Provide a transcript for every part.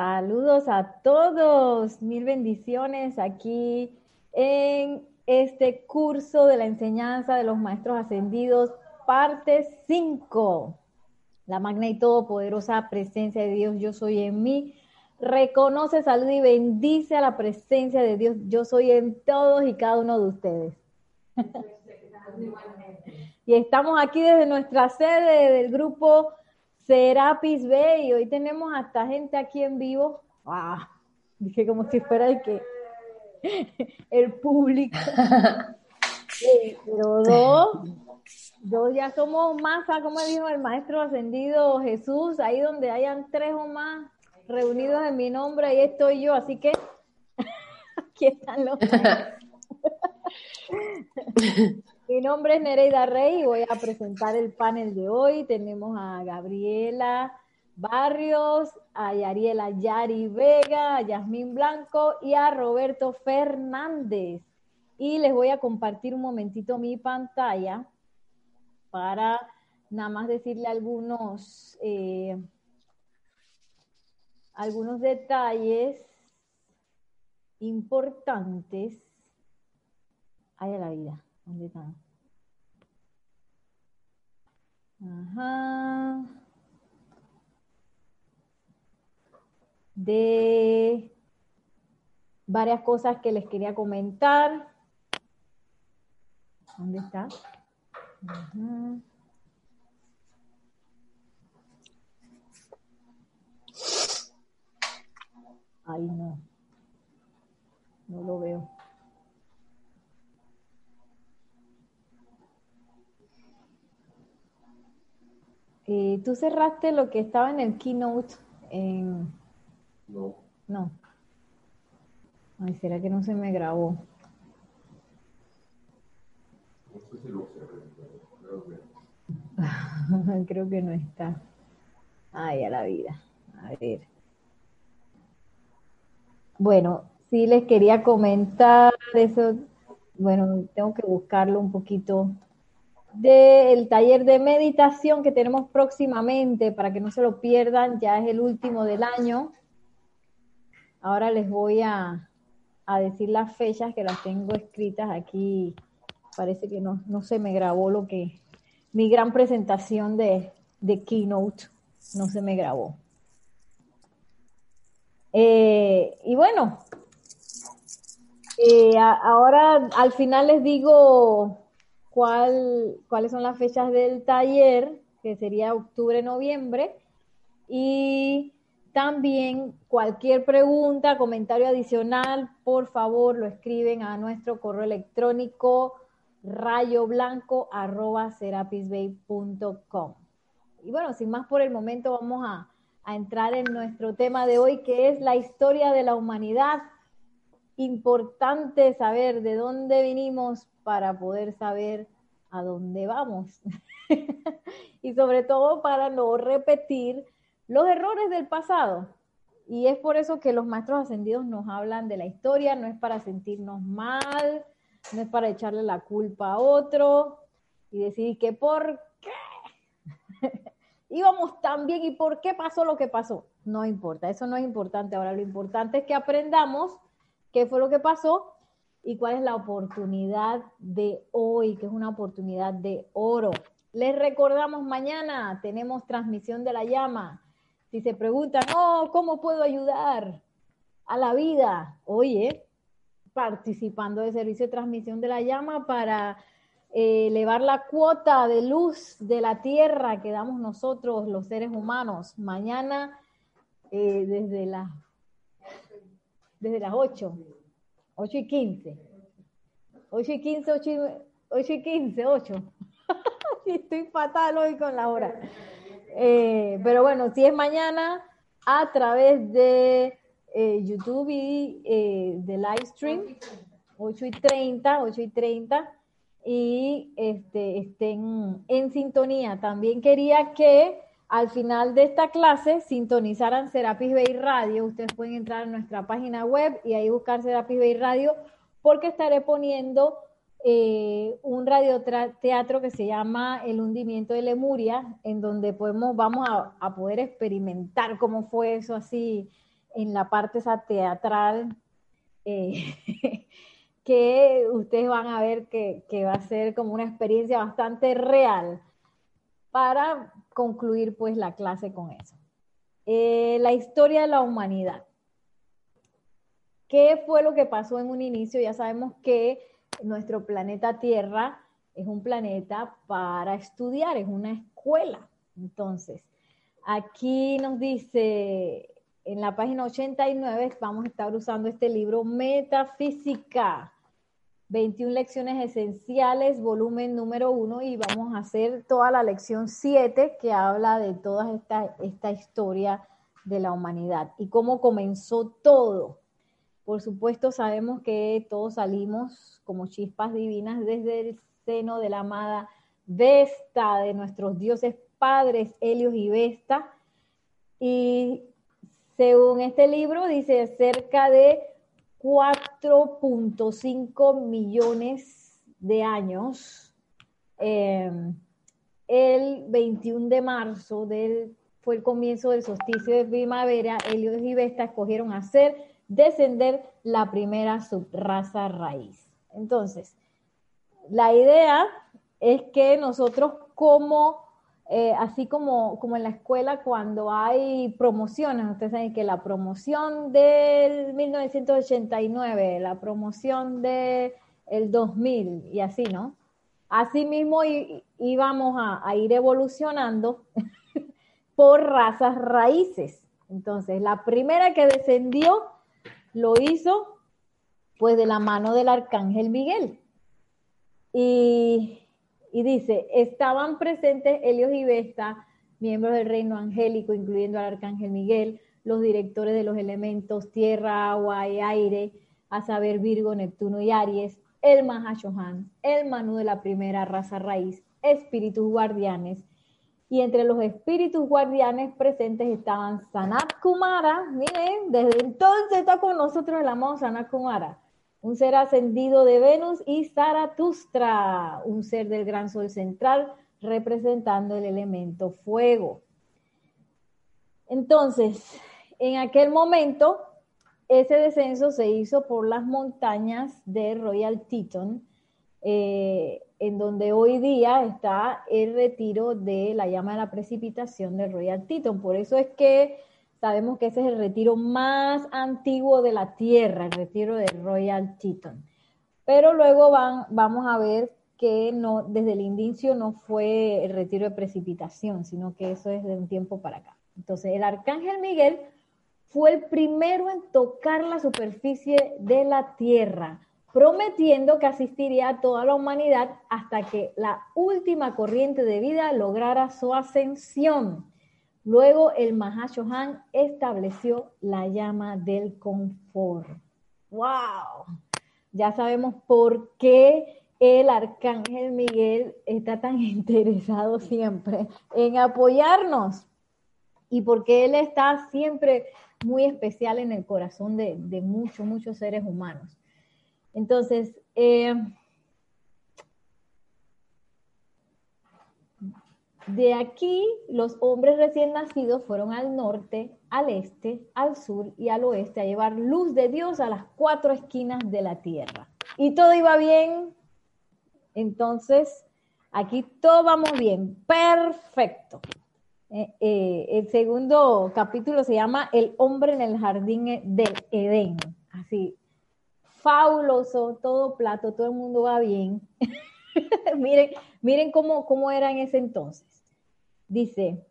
Saludos a todos, mil bendiciones aquí en este curso de la enseñanza de los maestros ascendidos, parte 5. La magna y todopoderosa presencia de Dios, yo soy en mí. Reconoce, saluda y bendice a la presencia de Dios, yo soy en todos y cada uno de ustedes. y estamos aquí desde nuestra sede del grupo Serapis Bay y hoy tenemos hasta gente aquí en vivo. Ah, dije como si fuera el que el público. pero dos, dos ya somos masa, como dijo el maestro ascendido Jesús, ahí donde hayan tres o más reunidos en mi nombre, ahí estoy yo, así que aquí están los Mi nombre es Nereida Rey y voy a presentar el panel de hoy. Tenemos a Gabriela Barrios, a Yariela Yari Vega, a Yasmín Blanco y a Roberto Fernández. Y les voy a compartir un momentito mi pantalla para nada más decirle algunos, eh, algunos detalles importantes. La vida. ¿Dónde está? Ajá. De varias cosas que les quería comentar. ¿Dónde está? Ajá. Ay, no. No lo veo. Eh, ¿Tú cerraste lo que estaba en el keynote? No. No. Ay, ¿será que no se me grabó? No sé si lo cerré, creo que... creo que no está. Ay, a la vida. A ver. Bueno, sí les quería comentar eso. Bueno, tengo que buscarlo un poquito del taller de meditación que tenemos próximamente, para que no se lo pierdan, ya es el último del año. Ahora les voy a, decir las fechas que las tengo escritas aquí. Parece que no, no se me grabó lo que, mi gran presentación de, Keynote, no se me grabó. Eh, y bueno, eh, ahora al final les digo cuál, cuáles son las fechas del taller, que sería octubre-noviembre, y también cualquier pregunta, comentario adicional, por favor lo escriben a nuestro correo electrónico rayoblanco.com. Y bueno, sin más por el momento, vamos a, a entrar en nuestro tema de hoy, que es la historia de la humanidad. Importante saber de dónde vinimos, para poder saber a dónde vamos. y sobre todo para no repetir los errores del pasado. Y es por eso que los maestros ascendidos nos hablan de la historia, no es para sentirnos mal, no es para echarle la culpa a otro y decir que por qué íbamos tan bien y por qué pasó lo que pasó. No importa, eso no es importante. Ahora lo importante es que aprendamos qué fue lo que pasó y cuál es la oportunidad de hoy, que es una oportunidad de oro. Les recordamos, mañana tenemos transmisión de la llama. Si se preguntan, oh, ¿cómo puedo ayudar a la vida? Oye, participando del servicio de transmisión de la llama para eh, elevar la cuota de luz de la tierra que damos nosotros, los seres humanos. Mañana, eh, desde, desde las 8 8 y 15. 8 y 15, 8 y, 15, 8. Estoy fatal hoy con la hora. Eh, pero bueno, si es mañana, a través de eh, YouTube y eh, de live stream, 8 y 30, 8 y 30, y este, estén en sintonía. También quería que al final de esta clase sintonizaran Serapis Bay Radio. Ustedes pueden entrar a nuestra página web y ahí buscar Serapis Bay Radio porque estaré poniendo eh, un radioteatro que se llama El hundimiento de Lemuria, en donde podemos, vamos a, poder experimentar cómo fue eso así en la parte esa teatral, eh, que ustedes van a ver que, va a ser como una experiencia bastante real para concluir pues la clase con eso. Eh, la historia de la humanidad. ¿Qué fue lo que pasó en un inicio? Ya sabemos que nuestro planeta Tierra es un planeta para estudiar, es una escuela. Entonces, aquí nos dice en la página 89 vamos a estar usando este libro Metafísica, 21 lecciones esenciales, volumen número 1, y vamos a hacer toda la lección 7 que habla de toda esta, esta historia de la humanidad y cómo comenzó todo. Por supuesto, sabemos que todos salimos como chispas divinas desde el seno de la amada Vesta, de nuestros dioses padres, Helios y Vesta. Y según este libro, dice cerca de 4.5 millones de años. Em, el 21 de marzo del, fue el comienzo del solsticio de primavera. Helios y Vesta escogieron hacer descender la primera subraza raíz. Entonces, la idea es que nosotros como eh, así como, como en la escuela cuando hay promociones, ustedes saben que la promoción del 1989, la promoción del el 2000 y así, ¿no? Así mismo íbamos a, a ir evolucionando por razas raíces. Entonces, la primera que descendió lo hizo pues de la mano del arcángel Miguel. Y y dice, estaban presentes Helios y Vesta, miembros del reino angélico, incluyendo al arcángel Miguel, los directores de los elementos tierra, agua y aire, a saber Virgo, Neptuno y Aries, el Mahashohan, el Manu de la primera raza raíz, espíritus guardianes. Y entre los espíritus guardianes presentes estaban Sanat Kumara, miren, desde entonces está con nosotros el amado Sanat Kumara un ser ascendido de Venus, y Zaratustra, un ser del gran sol central, representando el elemento fuego. Entonces, en aquel momento, ese descenso se hizo por las montañas de Royal Teton, eh, en donde hoy día está el retiro de la llama de la precipitación de Royal Teton. Por eso es que Sabemos que ese es el retiro más antiguo de la Tierra, el retiro de Royal Teton. Pero luego van, vamos a ver que no, desde el inicio no fue el retiro de precipitación, sino que eso es de un tiempo para acá. Entonces, el arcángel Miguel fue el primero en tocar la superficie de la tierra, prometiendo que asistiría a toda la humanidad hasta que la última corriente de vida lograra su ascensión. Luego el Mahashohan estableció la llama del confort. ¡Wow! Ya sabemos por qué el arcángel Miguel está tan interesado siempre en apoyarnos y porque él está siempre muy especial en el corazón de, muchos, muchos seres humanos. Entonces, eh, De aquí, los hombres recién nacidos fueron al norte, al este, al sur y al oeste a llevar luz de Dios a las cuatro esquinas de la tierra. Y todo iba bien. Entonces, aquí todo vamos bien. Perfecto. Eh, eh, el segundo capítulo se llama El hombre en el jardín del Edén. Así, fabuloso, todo plato, todo el mundo va bien. miren, miren cómo, cómo era en ese entonces. Dice,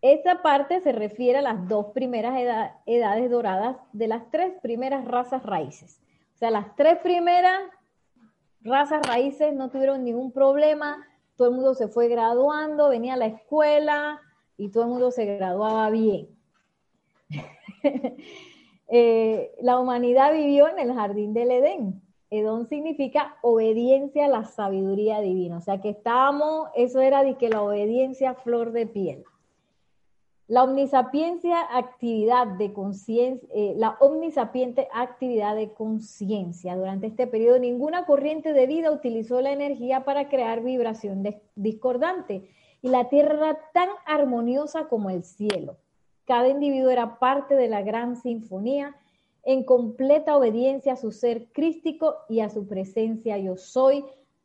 esta parte se refiere a las dos primeras edades doradas de las tres primeras razas raíces. O sea, las tres primeras razas raíces no tuvieron ningún problema, todo el mundo se fue graduando, venía a la escuela y todo el mundo se graduaba bien. Eh, la humanidad vivió en el jardín del Edén, Edón significa obediencia a la sabiduría divina. O sea que estábamos, eso era de que la obediencia flor de piel. La omnisapiencia actividad de conciencia, eh, la omnisapiente actividad de conciencia. Durante este periodo ninguna corriente de vida utilizó la energía para crear vibración discordante y la tierra era tan armoniosa como el cielo. Cada individuo era parte de la gran sinfonía en completa obediencia a su ser crístico y a su presencia yo soy.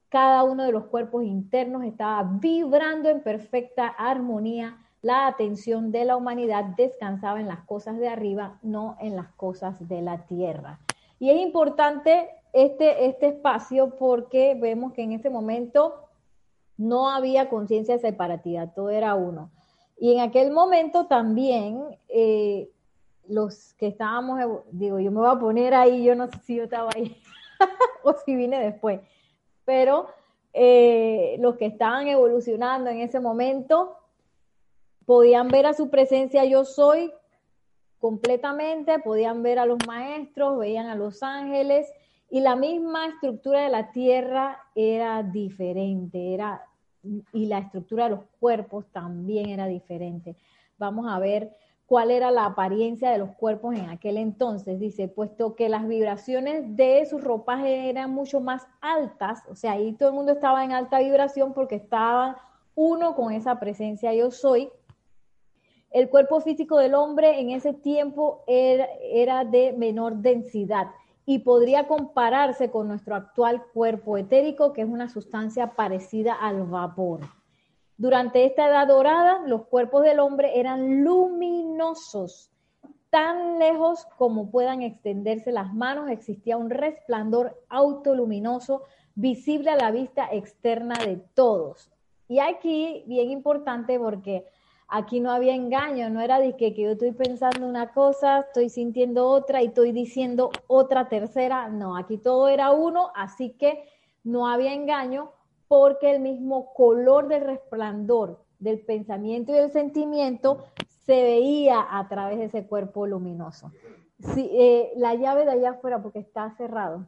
Cada uno de los cuerpos internos estaba vibrando en perfecta armonía. La atención de la humanidad descansaba en las cosas de arriba, no en las cosas de la tierra. Y es importante este, este espacio porque vemos que en ese momento no había conciencia de separatidad, todo era uno. Y en aquel momento también eh, los que estábamos, digo, yo me voy a poner ahí, yo no sé si yo estaba ahí o si vine después, pero eh, los que estaban evolucionando en ese momento podían ver a su presencia yo soy completamente, podían ver a los maestros, veían a los ángeles y la misma estructura de la tierra era diferente, era y la estructura de los cuerpos también era diferente. Vamos a ver cuál era la apariencia de los cuerpos en aquel entonces. Dice, puesto que las vibraciones de sus ropajes eran mucho más altas, o sea, ahí todo el mundo estaba en alta vibración porque estaban uno con esa presencia yo soy. El cuerpo físico del hombre en ese tiempo era, era de menor densidad y podría compararse con nuestro actual cuerpo etérico, que es una sustancia parecida al vapor. Durante esta edad dorada, los cuerpos del hombre eran luminosos, tan lejos como puedan extenderse las manos, existía un resplandor autoluminoso visible a la vista externa de todos. Y aquí, bien importante, porque Aquí no había engaño, no era de que, yo estoy pensando una cosa, estoy sintiendo otra y estoy diciendo otra tercera. No, aquí todo era uno, así que no había engaño porque el mismo color del resplandor del pensamiento y del sentimiento se veía a través de ese cuerpo luminoso. Sí, eh, la llave de allá afuera, porque está cerrado.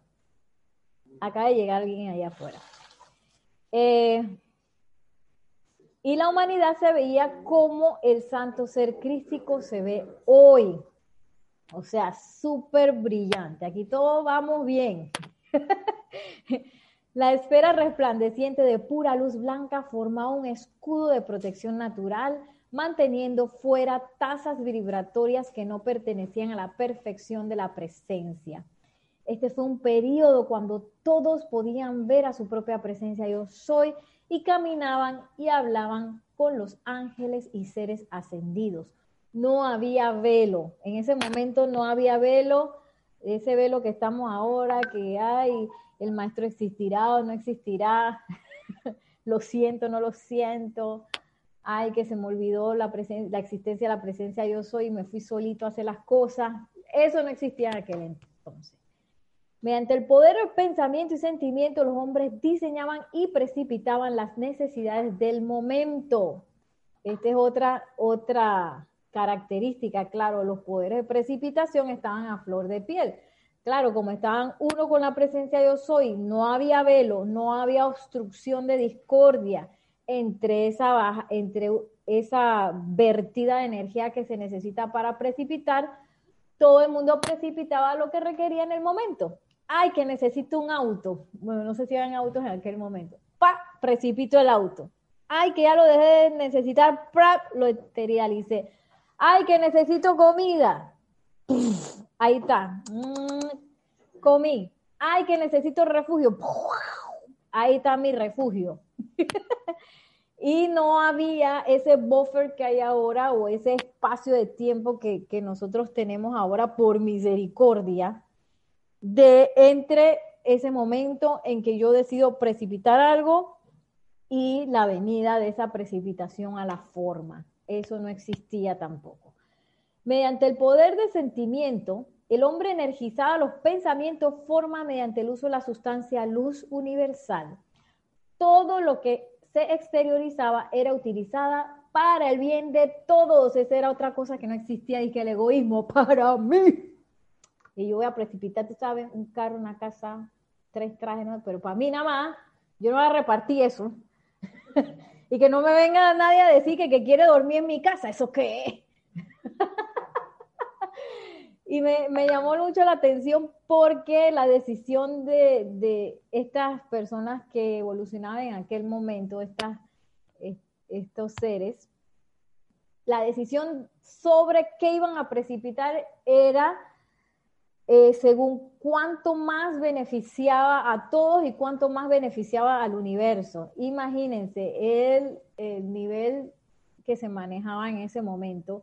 Acaba de llegar alguien allá afuera. Eh, y la humanidad se veía como el santo ser crístico se ve hoy. O sea, súper brillante. Aquí todos vamos bien. la esfera resplandeciente de pura luz blanca formaba un escudo de protección natural, manteniendo fuera tasas vibratorias que no pertenecían a la perfección de la presencia. Este fue un periodo cuando todos podían ver a su propia presencia. Yo soy y caminaban y hablaban con los ángeles y seres ascendidos. No había velo, en ese momento no había velo, ese velo que estamos ahora, que hay, el maestro existirá o no existirá, lo siento, no lo siento, ay, que se me olvidó la, la existencia la presencia yo soy y me fui solito a hacer las cosas, eso no existía en aquel entonces. Mediante el poder del pensamiento y sentimiento, los hombres diseñaban y precipitaban las necesidades del momento. Esta es otra, otra característica, claro, los poderes de precipitación estaban a flor de piel. Claro, como estaban uno con la presencia de yo soy, no había velo, no había obstrucción de discordia entre esa baja, entre esa vertida de energía que se necesita para precipitar, todo el mundo precipitaba lo que requería en el momento ay, que necesito un auto. Bueno, no sé si eran autos en aquel momento. ¡Pa! Precipito el auto. Ay, que ya lo dejé de necesitar, ¡prap! Lo materialicé. Ay, que necesito comida. Ahí está. Mm, comí. Ay, que necesito refugio. Ahí está mi refugio. y no había ese buffer que hay ahora o ese espacio de tiempo que, que nosotros tenemos ahora por misericordia de entre ese momento en que yo decido precipitar algo y la venida de esa precipitación a la forma. Eso no existía tampoco. Mediante el poder de sentimiento, el hombre energizaba los pensamientos, forma mediante el uso de la sustancia luz universal. Todo lo que se exteriorizaba era utilizada para el bien de todos. Esa era otra cosa que no existía y que el egoísmo para mí y yo voy a precipitar, tú sabes, un carro, una casa, tres trajes, ¿no? pero para mí nada más, yo no voy a repartir eso. y que no me venga nadie a decir que, quiere dormir en mi casa, ¿eso qué es? Y me, llamó mucho la atención porque la decisión de, de, estas personas que evolucionaban en aquel momento, estas, estos seres, la decisión sobre qué iban a precipitar era eh, según cuánto más beneficiaba a todos y cuánto más beneficiaba al universo. Imagínense el, el nivel que se manejaba en ese momento.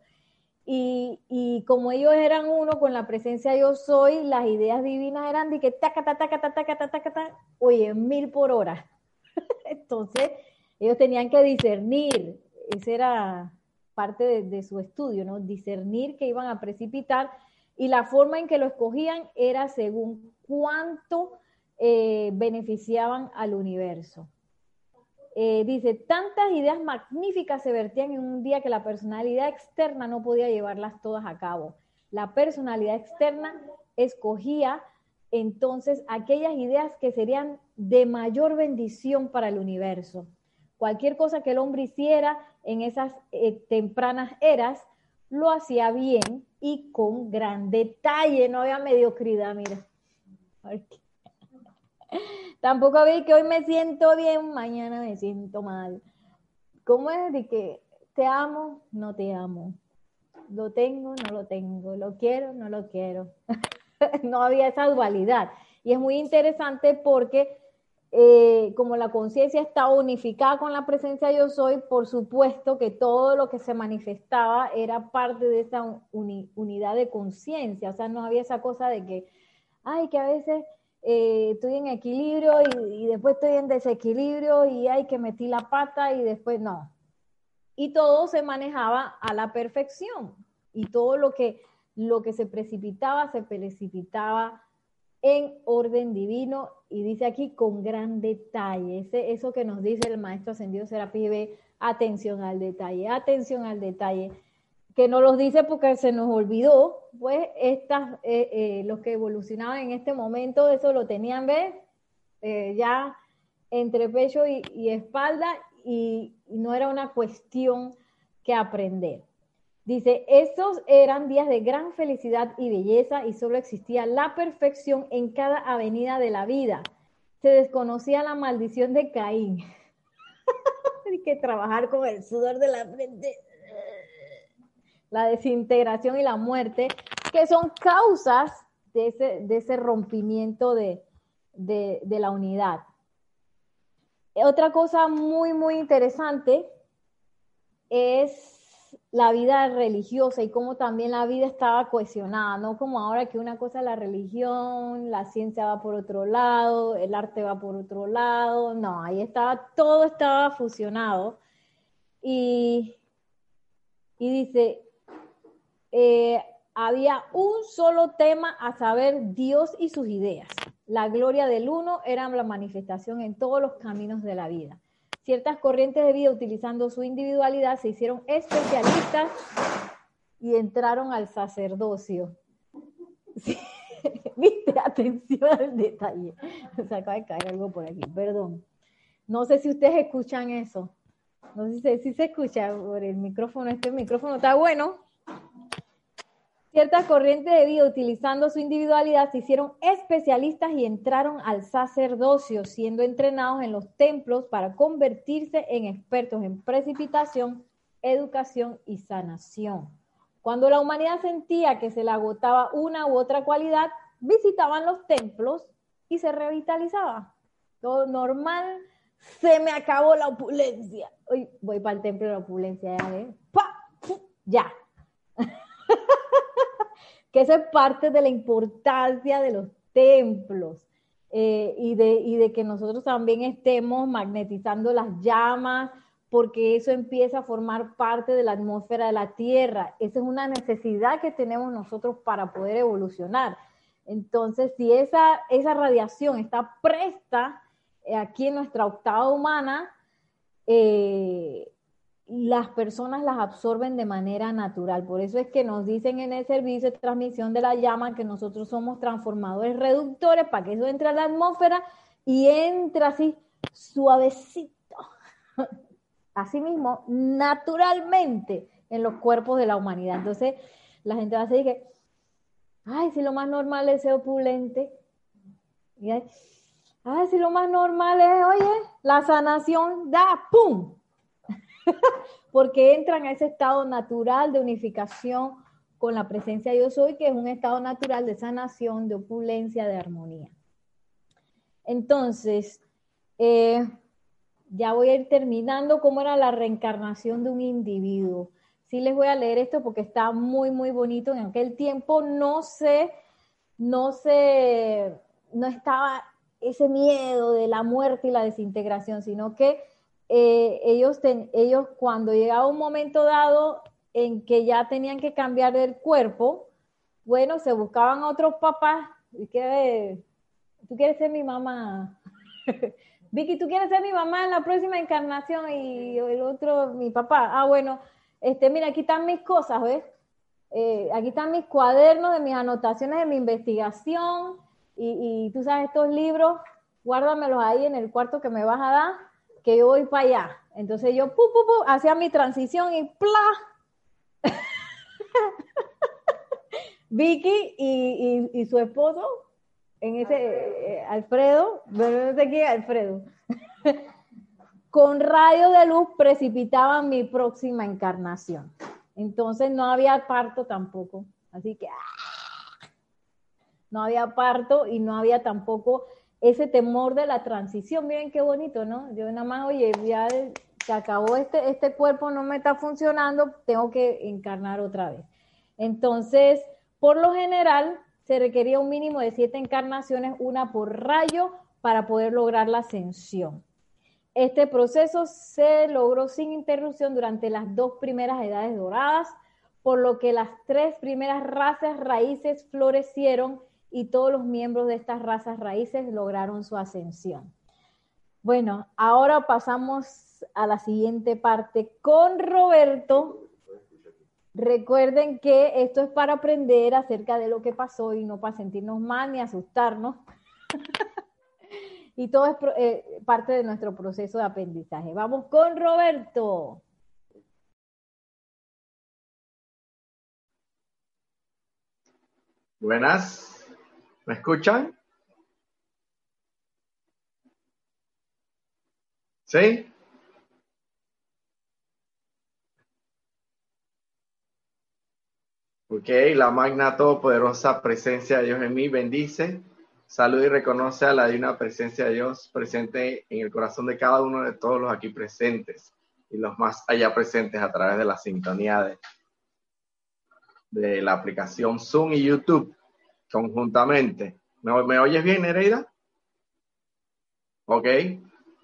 Y, y, como ellos eran uno con la presencia yo soy, las ideas divinas eran de que taca, taca, taca, taca, taca, taca, oye, mil por hora. Entonces, ellos tenían que discernir, ese era parte de, de, su estudio, ¿no? Discernir que iban a precipitar y la forma en que lo escogían era según cuánto eh, beneficiaban al universo. Eh, dice, tantas ideas magníficas se vertían en un día que la personalidad externa no podía llevarlas todas a cabo. La personalidad externa escogía entonces aquellas ideas que serían de mayor bendición para el universo. Cualquier cosa que el hombre hiciera en esas eh, tempranas eras, lo hacía bien y con gran detalle, no había mediocridad, mira. Tampoco vi que hoy me siento bien, mañana me siento mal. ¿Cómo es de que te amo, no te amo? Lo tengo, no lo tengo. Lo quiero, no lo quiero. no había esa dualidad. Y es muy interesante porque eh, como la conciencia está unificada con la presencia yo soy, por supuesto que todo lo que se manifestaba era parte de esa unidad de conciencia. O sea, no había esa cosa de que, ay, que a veces eh, estoy en equilibrio y, después estoy en desequilibrio y hay que metí la pata y después no. Y todo se manejaba a la perfección y todo lo que, lo que se precipitaba, se precipitaba en orden divino y dice aquí con gran detalle. Eso que nos dice el maestro ascendido Serapis B, atención al detalle, atención al detalle que no los dice porque se nos olvidó, pues estas, eh, eh, los que evolucionaban en este momento, eso lo tenían, ¿ves? Eh, ya entre pecho y, espalda y, y, no era una cuestión que aprender. Dice, estos eran días de gran felicidad y belleza y solo existía la perfección en cada avenida de la vida. Se desconocía la maldición de Caín. Hay que trabajar con el sudor de la frente la desintegración y la muerte, que son causas de ese, de ese rompimiento de, de, la unidad. Otra cosa muy, muy interesante es la vida religiosa y cómo también la vida estaba cohesionada, no como ahora que una cosa es la religión, la ciencia va por otro lado, el arte va por otro lado, no, ahí estaba, todo estaba fusionado. Y, y dice, eh, había un solo tema a saber Dios y sus ideas. La gloria del uno era la manifestación en todos los caminos de la vida. Ciertas corrientes de vida utilizando su individualidad se hicieron especialistas y entraron al sacerdocio. Viste, atención al detalle. Se acaba de caer algo por aquí, perdón. No sé si ustedes escuchan eso. No sé si se escucha por el micrófono. Este micrófono está bueno. Ciertas corrientes de vida, utilizando su individualidad, se hicieron especialistas y entraron al sacerdocio, siendo entrenados en los templos para convertirse en expertos en precipitación, educación y sanación. Cuando la humanidad sentía que se le agotaba una u otra cualidad, visitaban los templos y se revitalizaba. Todo normal, se me acabó la opulencia. Hoy voy para el templo de la opulencia, ya, ¡Pa! ya. que eso es parte de la importancia de los templos eh, y, de, y de que nosotros también estemos magnetizando las llamas, porque eso empieza a formar parte de la atmósfera de la Tierra. Esa es una necesidad que tenemos nosotros para poder evolucionar. Entonces, si esa, esa radiación está presta eh, aquí en nuestra octava humana, eh, las personas las absorben de manera natural. Por eso es que nos dicen en el servicio de transmisión de la llama que nosotros somos transformadores reductores para que eso entre a la atmósfera y entra así suavecito, así mismo, naturalmente en los cuerpos de la humanidad. Entonces la gente va a decir que, ay, si lo más normal es ser opulente. Y ay, si lo más normal es, oye, la sanación da, ¡pum! porque entran a ese estado natural de unificación con la presencia de yo soy, que es un estado natural de sanación, de opulencia, de armonía. Entonces, eh, ya voy a ir terminando cómo era la reencarnación de un individuo. Sí les voy a leer esto porque está muy, muy bonito. En aquel tiempo no se, no se, no estaba ese miedo de la muerte y la desintegración, sino que eh, ellos, ellos cuando llegaba un momento dado en que ya tenían que cambiar el cuerpo, bueno, se buscaban otros papás, y que tú quieres ser mi mamá, Vicky, tú quieres ser mi mamá en la próxima encarnación y el otro mi papá, ah, bueno, este, mira, aquí están mis cosas, ¿ves? Eh, aquí están mis cuadernos de mis anotaciones de mi investigación. Y, y tú sabes, estos libros, guárdamelos ahí en el cuarto que me vas a dar, que yo voy para allá. Entonces yo, pu, pu, pu, hacía mi transición y ¡pla! Vicky y, su esposo, en ese, eh, Alfredo, bueno, no sé qué, Alfredo, con rayos de luz precipitaban mi próxima encarnación. Entonces no había parto tampoco. Así que ¡ah! no había parto y no había tampoco ese temor de la transición. Miren qué bonito, ¿no? Yo nada más, oye, ya se acabó este, este cuerpo, no me está funcionando, tengo que encarnar otra vez. Entonces, por lo general, se requería un mínimo de siete encarnaciones, una por rayo, para poder lograr la ascensión. Este proceso se logró sin interrupción durante las dos primeras edades doradas, por lo que las tres primeras razas raíces florecieron y todos los miembros de estas razas raíces lograron su ascensión. Bueno, ahora pasamos a la siguiente parte con Roberto. Recuerden que esto es para aprender acerca de lo que pasó y no para sentirnos mal ni asustarnos. y todo es eh, parte de nuestro proceso de aprendizaje. Vamos con Roberto. Buenas, ¿me escuchan? ¿Sí? Ok, la magna todopoderosa presencia de Dios en mí bendice, saluda y reconoce a la divina presencia de Dios presente en el corazón de cada uno de todos los aquí presentes y los más allá presentes a través de la sintonía de, de la aplicación Zoom y YouTube conjuntamente. ¿Me, ¿Me, oyes bien, Nereida? Ok.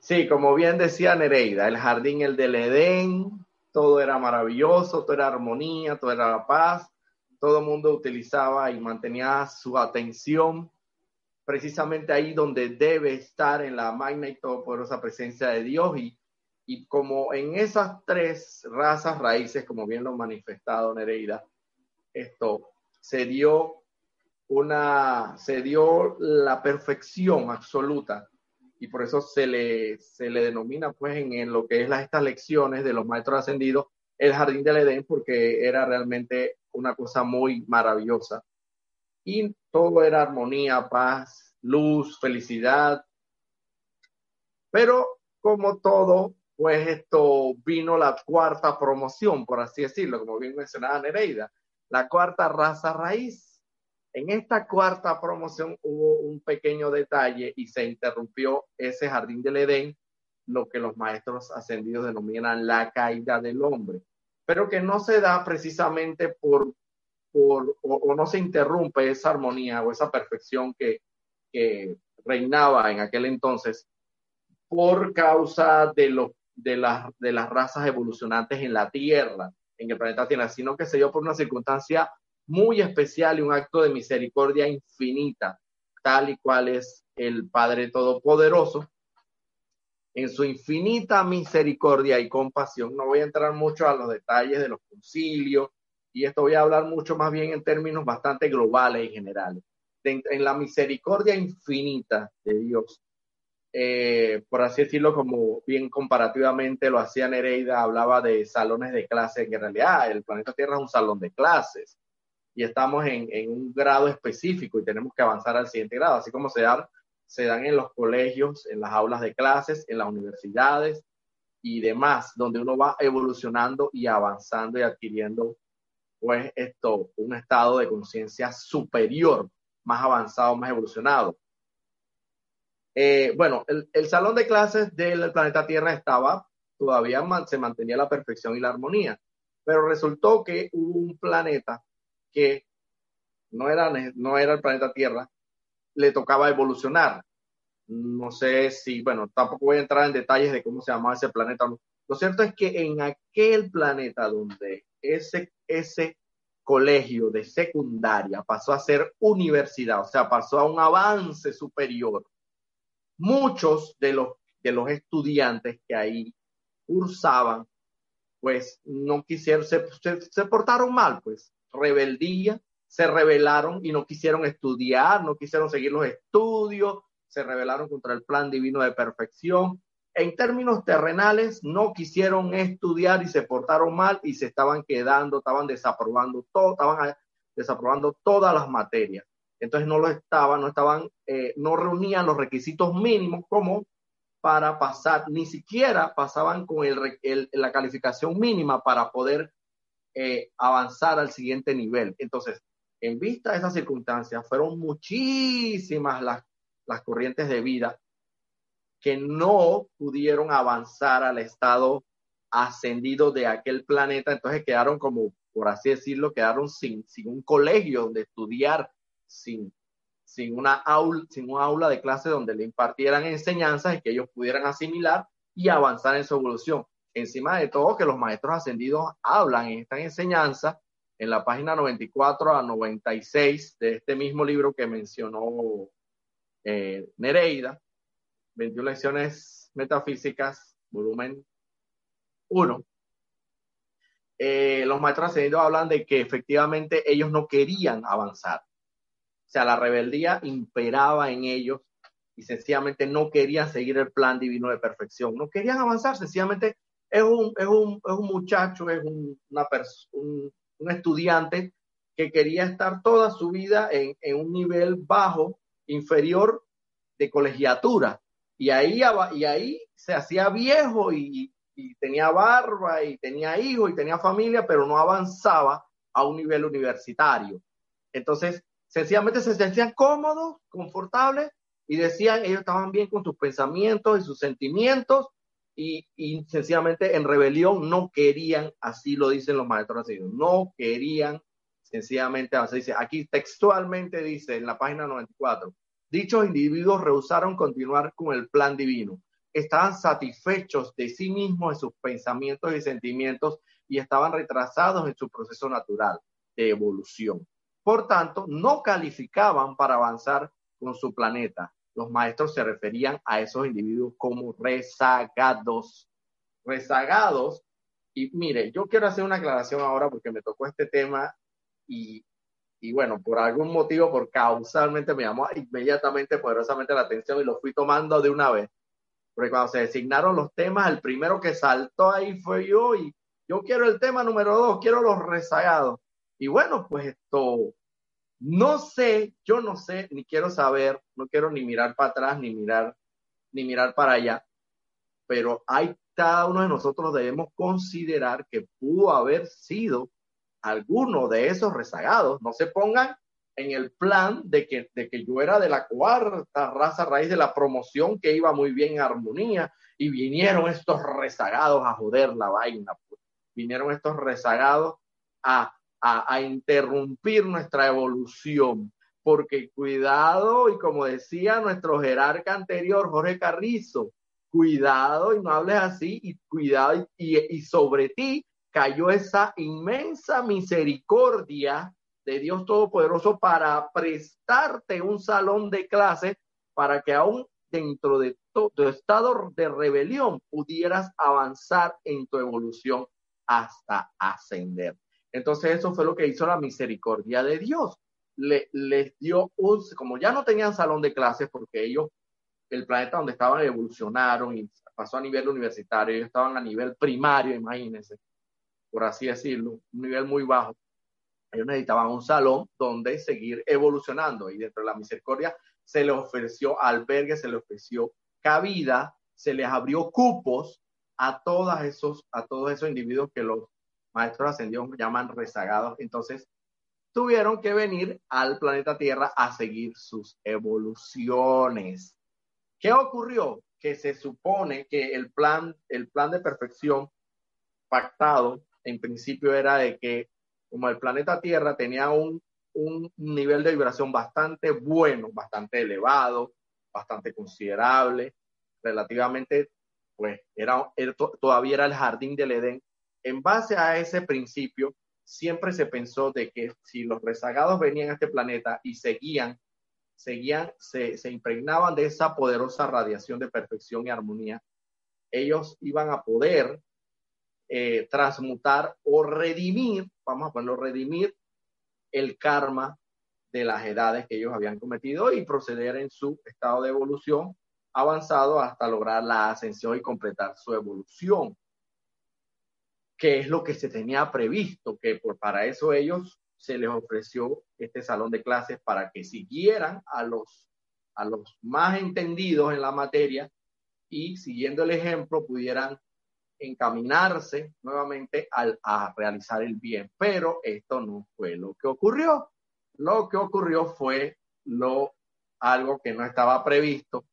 Sí, como bien decía Nereida, el jardín, el del Edén, todo era maravilloso, todo era armonía, todo era paz todo el mundo utilizaba y mantenía su atención precisamente ahí donde debe estar en la magna y todopoderosa presencia de Dios y, y como en esas tres razas raíces, como bien lo manifestado Nereida, esto se dio una, se dio la perfección absoluta y por eso se le, se le denomina pues en, lo que es las, estas lecciones de los maestros ascendidos el jardín del Edén porque era realmente una cosa muy maravillosa. Y todo era armonía, paz, luz, felicidad. Pero como todo, pues esto vino la cuarta promoción, por así decirlo, como bien mencionaba Nereida, la cuarta raza raíz. En esta cuarta promoción hubo un pequeño detalle y se interrumpió ese jardín del Edén, lo que los maestros ascendidos denominan la caída del hombre pero que no se da precisamente por, por o, no se interrumpe esa armonía o esa perfección que, que reinaba en aquel entonces por causa de, lo, de, las, de las razas evolucionantes en la Tierra, en el planeta Tierra, sino que se dio por una circunstancia muy especial y un acto de misericordia infinita, tal y cual es el Padre Todopoderoso, en su infinita misericordia y compasión. No voy a entrar mucho a los detalles de los concilios y esto voy a hablar mucho más bien en términos bastante globales y generales. en la misericordia infinita de Dios, eh, por así decirlo, como bien comparativamente lo hacía Nereida, hablaba de salones de clases, que en realidad el planeta Tierra es un salón de clases y estamos en, en un grado específico y tenemos que avanzar al siguiente grado, así como se da se dan en los colegios, en las aulas de clases, en las universidades, y demás, donde uno va evolucionando y avanzando y adquiriendo, pues, esto, un estado de conciencia superior, más avanzado, más evolucionado. Eh, bueno, el, el, salón de clases del planeta Tierra estaba, todavía se mantenía la perfección y la armonía, pero resultó que hubo un planeta que no era, no era el planeta Tierra, le tocaba evolucionar. No sé si, bueno, tampoco voy a entrar en detalles de cómo se llamaba ese planeta. Lo cierto es que en aquel planeta donde ese, ese colegio de secundaria pasó a ser universidad, o sea, pasó a un avance superior, muchos de los, de los estudiantes que ahí cursaban, pues no quisieron, se, se portaron mal, pues rebeldía, se rebelaron y no quisieron estudiar, no quisieron seguir los estudios, se rebelaron contra el plan divino de perfección. En términos terrenales, no quisieron estudiar y se portaron mal y se estaban quedando, estaban desaprobando todo, estaban desaprobando todas las materias. Entonces no lo estaban, no estaban, eh, no reunían los requisitos mínimos como para pasar, ni siquiera pasaban con la calificación mínima para poder eh, avanzar al siguiente nivel. Entonces, en vista de esas circunstancias, fueron muchísimas las, las corrientes de vida que no pudieron avanzar al estado ascendido de aquel planeta, entonces quedaron como, por así decirlo, quedaron sin, sin un colegio donde estudiar, sin, sin, una aula, sin una aula de clase donde le impartieran enseñanzas y que ellos pudieran asimilar y avanzar en su evolución. Encima de todo, que los maestros ascendidos hablan en esta enseñanza en la página 94 a 96 de este mismo libro que mencionó eh, Nereida, 21 lecciones metafísicas, volumen 1. Eh, los maestros ascendidos hablan de que efectivamente ellos no querían avanzar. O sea, la rebeldía imperaba en ellos y sencillamente no querían seguir el plan divino de perfección. No querían avanzar, sencillamente es un, es un, es un muchacho, es una persona, un estudiante que quería estar toda su vida en, un nivel bajo, inferior de colegiatura. Y ahí, y ahí se hacía viejo y, tenía barba y tenía hijos y tenía familia, pero no avanzaba a un nivel universitario. Entonces, sencillamente se sentían cómodos, confortables y decían, ellos estaban bien con sus pensamientos y sus sentimientos y, sencillamente en rebelión no querían, así lo dicen los maestros no querían sencillamente así dice, aquí textualmente dice en la página 94, dichos individuos rehusaron continuar con el plan divino, estaban satisfechos de sí mismos, de sus pensamientos y sentimientos y estaban retrasados en su proceso natural de evolución. Por tanto, no calificaban para avanzar con su planeta, los maestros se referían a esos individuos como rezagados. Rezagados. Y mire, yo quiero hacer una aclaración ahora porque me tocó este tema y, y bueno, por algún motivo, por causalmente me llamó inmediatamente, poderosamente la atención y lo fui tomando de una vez. Porque cuando se designaron los temas, el primero que saltó ahí fue yo y yo quiero el tema número dos, quiero los rezagados. Y bueno, pues esto, no sé, yo no sé, ni quiero saber, no quiero ni mirar para atrás, ni mirar, ni mirar para allá, pero hay cada uno de nosotros debemos considerar que pudo haber sido alguno de esos rezagados. No se pongan en el plan de que, de que yo era de la cuarta raza raíz de la promoción que iba muy bien en armonía y vinieron estos rezagados a joder la vaina. Pues. Vinieron estos rezagados a a, interrumpir nuestra evolución. Porque cuidado, y como decía nuestro jerarca anterior, Jorge Carrizo, cuidado y no hables así, y cuidado, y, sobre ti cayó esa inmensa misericordia de Dios Todopoderoso para prestarte un salón de clase para que aún dentro de tu estado de rebelión pudieras avanzar en tu evolución hasta ascender. Entonces eso fue lo que hizo la misericordia de Dios. Le, les dio un, como ya no tenían salón de clases porque ellos, el planeta donde estaban evolucionaron y pasó a nivel universitario, ellos estaban a nivel primario, imagínense, por así decirlo, un nivel muy bajo. Ellos necesitaban un salón donde seguir evolucionando y dentro de la misericordia se les ofreció albergue, se les ofreció cabida, se les abrió cupos a, esos, a todos esos individuos que los maestros ascendidos llaman rezagados. Entonces, tuvieron que venir al planeta Tierra a seguir sus evoluciones. ¿Qué ocurrió? Que se supone que el plan, el plan de perfección pactado en principio era de que como el planeta Tierra tenía un, un nivel de vibración bastante bueno, bastante elevado, bastante considerable, relativamente, pues era, todavía era el jardín del Edén. En base a ese principio, siempre se pensó de que si los rezagados venían a este planeta y seguían, seguían, se, impregnaban de esa poderosa radiación de perfección y armonía, ellos iban a poder eh, transmutar o redimir, vamos a ponerlo, redimir el karma de las edades que ellos habían cometido y proceder en su estado de evolución avanzado hasta lograr la ascensión y completar su evolución, que es lo que se tenía previsto, que por, para eso ellos se les ofreció este salón de clases para que siguieran a los, a los más entendidos en la materia y siguiendo el ejemplo pudieran encaminarse nuevamente al, a realizar el bien. Pero esto no fue lo que ocurrió. Lo que ocurrió fue lo, algo que no estaba previsto,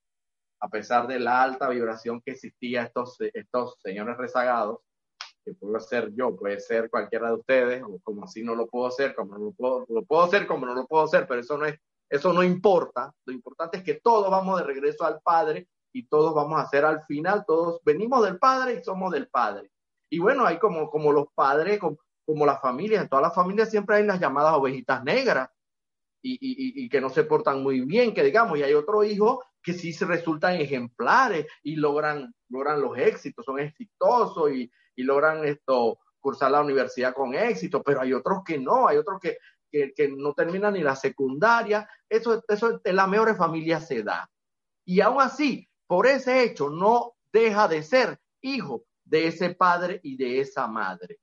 a pesar de la alta vibración que existía estos, estos señores rezagados, que puedo ser yo, puede ser cualquiera de ustedes, o como así no lo puedo ser, como no lo puedo, lo puedo ser, como no lo puedo ser, pero eso no es, eso no importa. Lo importante es que todos vamos de regreso al Padre y todos vamos a ser al final, todos venimos del Padre y somos del Padre. Y bueno, hay como, como los padres, como, como las familias, en todas las familias siempre hay las llamadas ovejitas negras y, y, y, que no se portan muy bien, que digamos, y hay otros hijos que sí se resultan ejemplares y logran, logran los éxitos, son exitosos y, y logran esto, cursar la universidad con éxito, pero hay otros que no, hay otros que, que, no terminan ni la secundaria, eso, eso en las mejores familias se da. Y aún así, por ese hecho no deja de ser hijo de ese padre y de esa madre.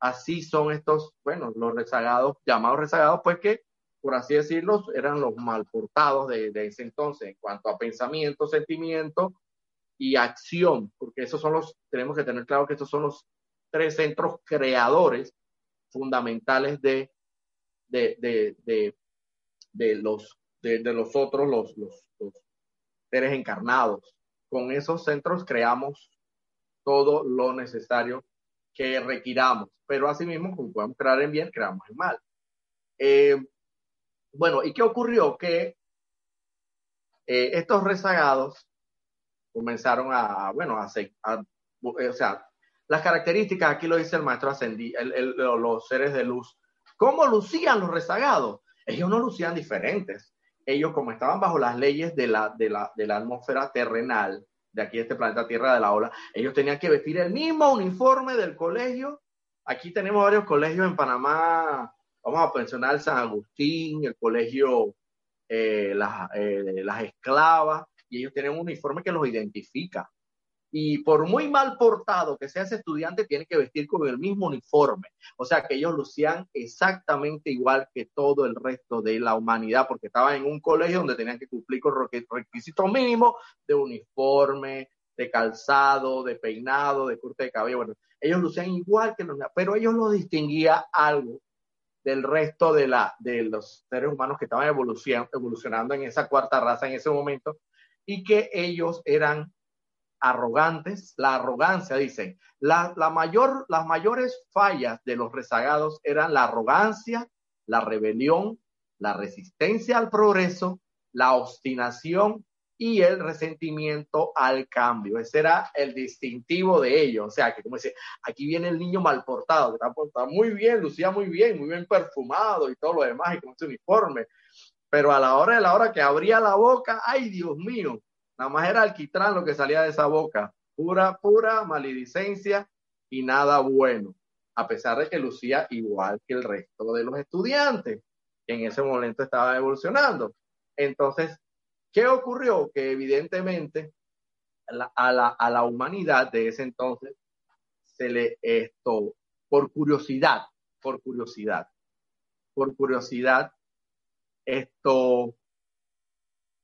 Así son estos, bueno, los rezagados, llamados rezagados, pues que, por así decirlo, eran los mal portados de, de ese entonces en cuanto a pensamiento, sentimiento y acción, porque esos son los, tenemos que tener claro que estos son los tres centros creadores fundamentales de, de, de, de, los, de, los otros, los seres encarnados. Con esos centros creamos todo lo necesario que requiramos, pero asimismo, como podemos crear en bien, creamos en mal. Eh, bueno, ¿y qué ocurrió? Que eh, estos rezagados comenzaron a, bueno, a, a, o sea, las características, aquí lo dice el maestro Ascendí, el, los seres de luz. ¿Cómo lucían los rezagados? Ellos no lucían diferentes ellos como estaban bajo las leyes de la, de la, de la atmósfera terrenal, de aquí este planeta Tierra de la ola, ellos tenían que vestir el mismo uniforme del colegio. Aquí tenemos varios colegios en Panamá, vamos a mencionar San Agustín, el colegio eh, las, eh, las Esclavas, y ellos tienen un uniforme que los identifica y por muy mal portado que sea ese estudiante, tiene que vestir con el mismo uniforme. O sea, que ellos lucían exactamente igual que todo el resto de la humanidad, porque estaban en un colegio donde tenían que cumplir con requisitos mínimos de uniforme, de calzado, de peinado, de corte de cabello. Bueno, ellos lucían igual que los, pero ellos lo distinguía algo del resto de, la, de los seres humanos que estaban evolucionando en esa cuarta raza en ese momento y que ellos eran arrogantes, la arrogancia, dicen, la, la mayor, las mayores fallas de los rezagados eran la arrogancia, la rebelión, la resistencia al progreso, la obstinación y el resentimiento al cambio. Ese era el distintivo de ellos. O sea, que como dice, aquí viene el niño mal portado, que está, muy bien, lucía muy bien, muy bien perfumado y todo lo demás, y con ese uniforme. Pero a la hora de la hora que abría la boca, ay Dios mío, Nada más era alquitrán lo que salía de esa boca. Pura, pura maledicencia y nada bueno. A pesar de que lucía igual que el resto de los estudiantes, que en ese momento estaban evolucionando. Entonces, ¿qué ocurrió? Que evidentemente a la, a la humanidad de ese entonces se le esto, por curiosidad, por curiosidad, por curiosidad, esto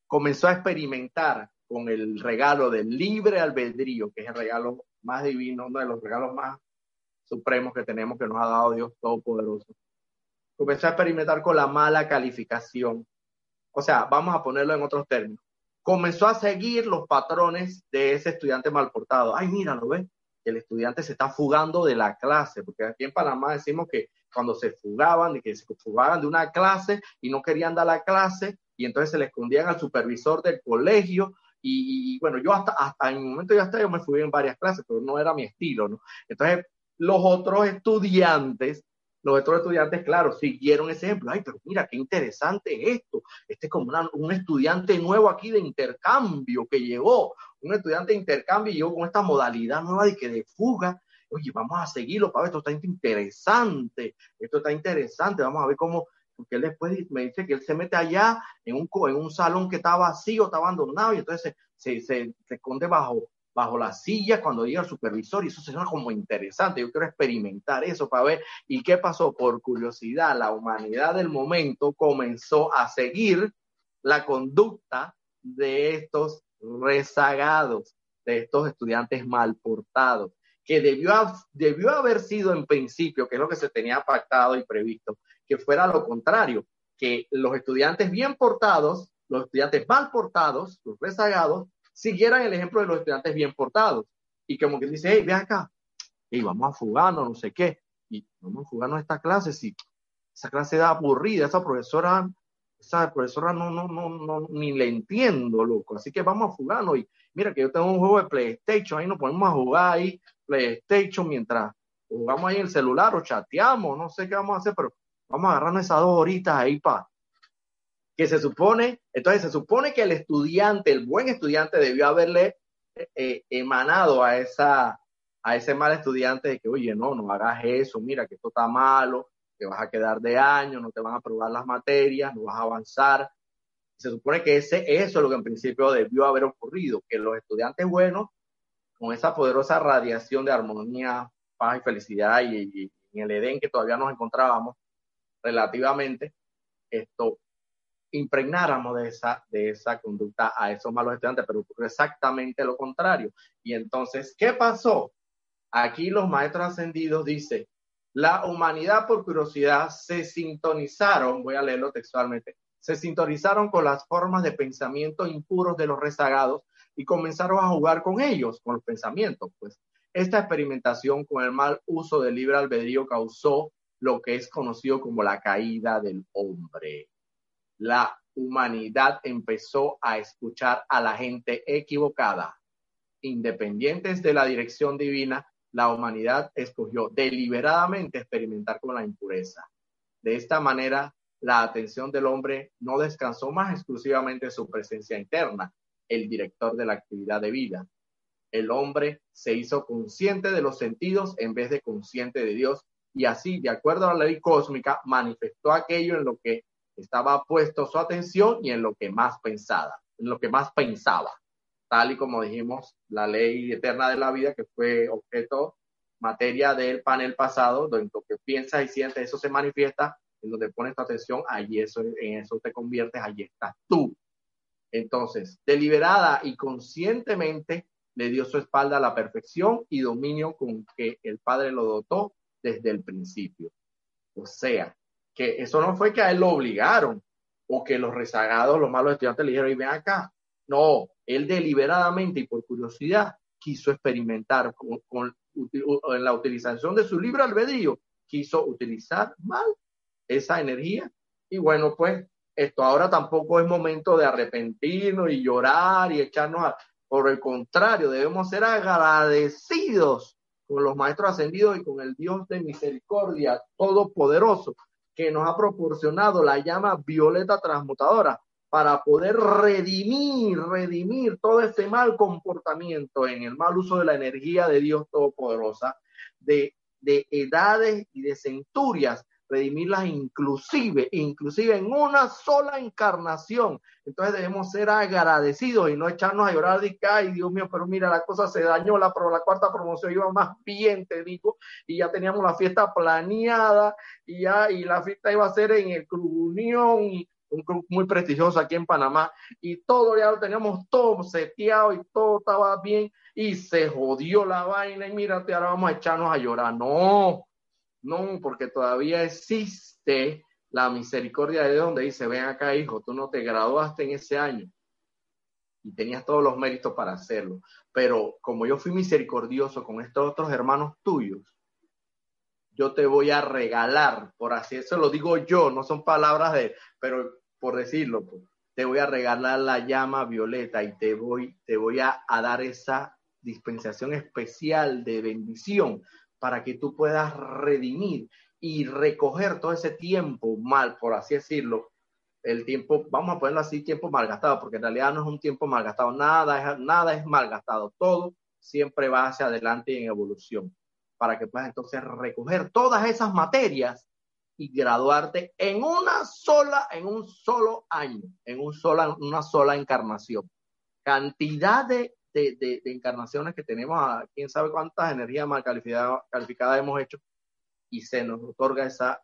comenzó a experimentar con el regalo del libre albedrío, que es el regalo más divino, uno de los regalos más supremos que tenemos que nos ha dado Dios Todopoderoso. Comencé a experimentar con la mala calificación. O sea, vamos a ponerlo en otros términos. Comenzó a seguir los patrones de ese estudiante mal portado. Ay, mira, ¿lo ves? El estudiante se está fugando de la clase, porque aquí en Panamá decimos que cuando se fugaban, de que se fugaban de una clase y no querían dar la clase, y entonces se le escondían al supervisor del colegio, y, bueno, yo hasta, hasta en un momento ya hasta yo me fui en varias clases, pero no era mi estilo, ¿no? Entonces, los otros estudiantes, los otros estudiantes, claro, siguieron ese ejemplo. Ay, pero mira, qué interesante esto. Este es como un estudiante nuevo aquí de intercambio que llegó, un estudiante de intercambio y llegó con esta modalidad nueva de que de fuga. Oye, vamos a seguirlo, para esto está interesante, esto está interesante, vamos a ver cómo, porque él después me dice que él se mete allá en un, en un salón que está vacío, está abandonado, y entonces se, se, esconde bajo, bajo la silla cuando llega el supervisor, y eso se suena como interesante. Yo quiero experimentar eso para ver. ¿Y qué pasó? Por curiosidad, la humanidad del momento comenzó a seguir la conducta de estos rezagados, de estos estudiantes mal portados, que debió, debió haber sido en principio, que es lo que se tenía pactado y previsto, que fuera lo contrario, que los estudiantes bien portados, los estudiantes mal portados, los rezagados, siguieran el ejemplo de los estudiantes bien portados. Y como que dice, hey, ve acá, y vamos a fugarnos, no sé qué, y vamos a fugarnos esta clase, si esa clase da aburrida, esa profesora, esa profesora no, no, no, no, ni le entiendo, loco, así que vamos a fugarnos, y mira que yo tengo un juego de PlayStation, ahí nos ponemos a jugar ahí, PlayStation, mientras jugamos ahí en el celular o chateamos, no sé qué vamos a hacer, pero Vamos a agarrarnos esas dos horitas ahí para que se supone, entonces se supone que el estudiante, el buen estudiante debió haberle eh, emanado a esa a ese mal estudiante de que, oye, no, no hagas eso, mira que esto está malo, te vas a quedar de año, no te van a aprobar las materias, no vas a avanzar. Se supone que ese, eso es lo que en principio debió haber ocurrido, que los estudiantes buenos, con esa poderosa radiación de armonía, paz y felicidad y, en el Edén que todavía nos encontrábamos, relativamente, esto impregnáramos de esa, de esa conducta a esos malos estudiantes, pero ocurrió exactamente lo contrario. Y entonces, ¿qué pasó? Aquí los maestros ascendidos dicen, la humanidad por curiosidad se sintonizaron, voy a leerlo textualmente, se sintonizaron con las formas de pensamiento impuros de los rezagados y comenzaron a jugar con ellos, con los pensamientos. Pues esta experimentación con el mal uso del libre albedrío causó lo que es conocido como la caída del hombre. La humanidad empezó a escuchar a la gente equivocada. Independientes de la dirección divina, la humanidad escogió deliberadamente experimentar con la impureza. De esta manera, la atención del hombre no descansó más exclusivamente en su presencia interna, el director de la actividad de vida. El hombre se hizo consciente de los sentidos en vez de consciente de Dios y así, de acuerdo a la ley cósmica, manifestó aquello en lo que estaba puesto su atención y en lo que más pensaba, en lo que más pensaba, tal y como dijimos, la ley eterna de la vida, que fue objeto, materia del panel pasado, donde lo que piensas y sientes, eso se manifiesta, en donde pones tu atención, allí eso, en eso te conviertes, allí estás tú. Entonces, deliberada y conscientemente le dio su espalda a la perfección y dominio con que el Padre lo dotó desde el principio. O sea, que eso no fue que a él lo obligaron o que los rezagados, los malos estudiantes le dijeron, y ven acá. No, él deliberadamente y por curiosidad quiso experimentar con, en la utilización de su libre albedrío, quiso utilizar mal esa energía. Y bueno, pues esto ahora tampoco es momento de arrepentirnos y llorar y echarnos a... Por el contrario, debemos ser agradecidos con los maestros ascendidos y con el Dios de misericordia todopoderoso que nos ha proporcionado la llama violeta transmutadora para poder redimir, redimir todo ese mal comportamiento en el mal uso de la energía de Dios Todopoderosa, de, de edades y de centurias redimirlas inclusive, inclusive en una sola encarnación. Entonces debemos ser agradecidos y no echarnos a llorar de que, ay Dios mío, pero mira, la cosa se dañó, la, la cuarta promoción iba más bien, te digo, y ya teníamos la fiesta planeada y ya, y la fiesta iba a ser en el Club Unión un club muy prestigioso aquí en Panamá, y todo ya lo teníamos todo seteado y todo estaba bien, y se jodió la vaina y mírate, ahora vamos a echarnos a llorar. No, no, porque todavía existe la misericordia de Dios donde dice, ven acá hijo, tú no te graduaste en ese año y tenías todos los méritos para hacerlo, pero como yo fui misericordioso con estos otros hermanos tuyos, yo te voy a regalar, por así eso lo digo yo, no son palabras de, pero por decirlo, pues, te voy a regalar la llama violeta y te voy, te voy a, dar esa dispensación especial de bendición para que tú puedas redimir y recoger todo ese tiempo mal, por así decirlo, el tiempo, vamos a ponerlo así, tiempo malgastado, porque en realidad no es un tiempo malgastado, nada es, nada es malgastado, todo siempre va hacia adelante y en evolución, para que puedas entonces recoger todas esas materias y graduarte en una sola, en un solo año, en un sola, una sola encarnación. Cantidad de, de, de, encarnaciones que tenemos, a, quién sabe cuántas energías mal calificadas, calificadas hemos hecho, y se nos otorga esa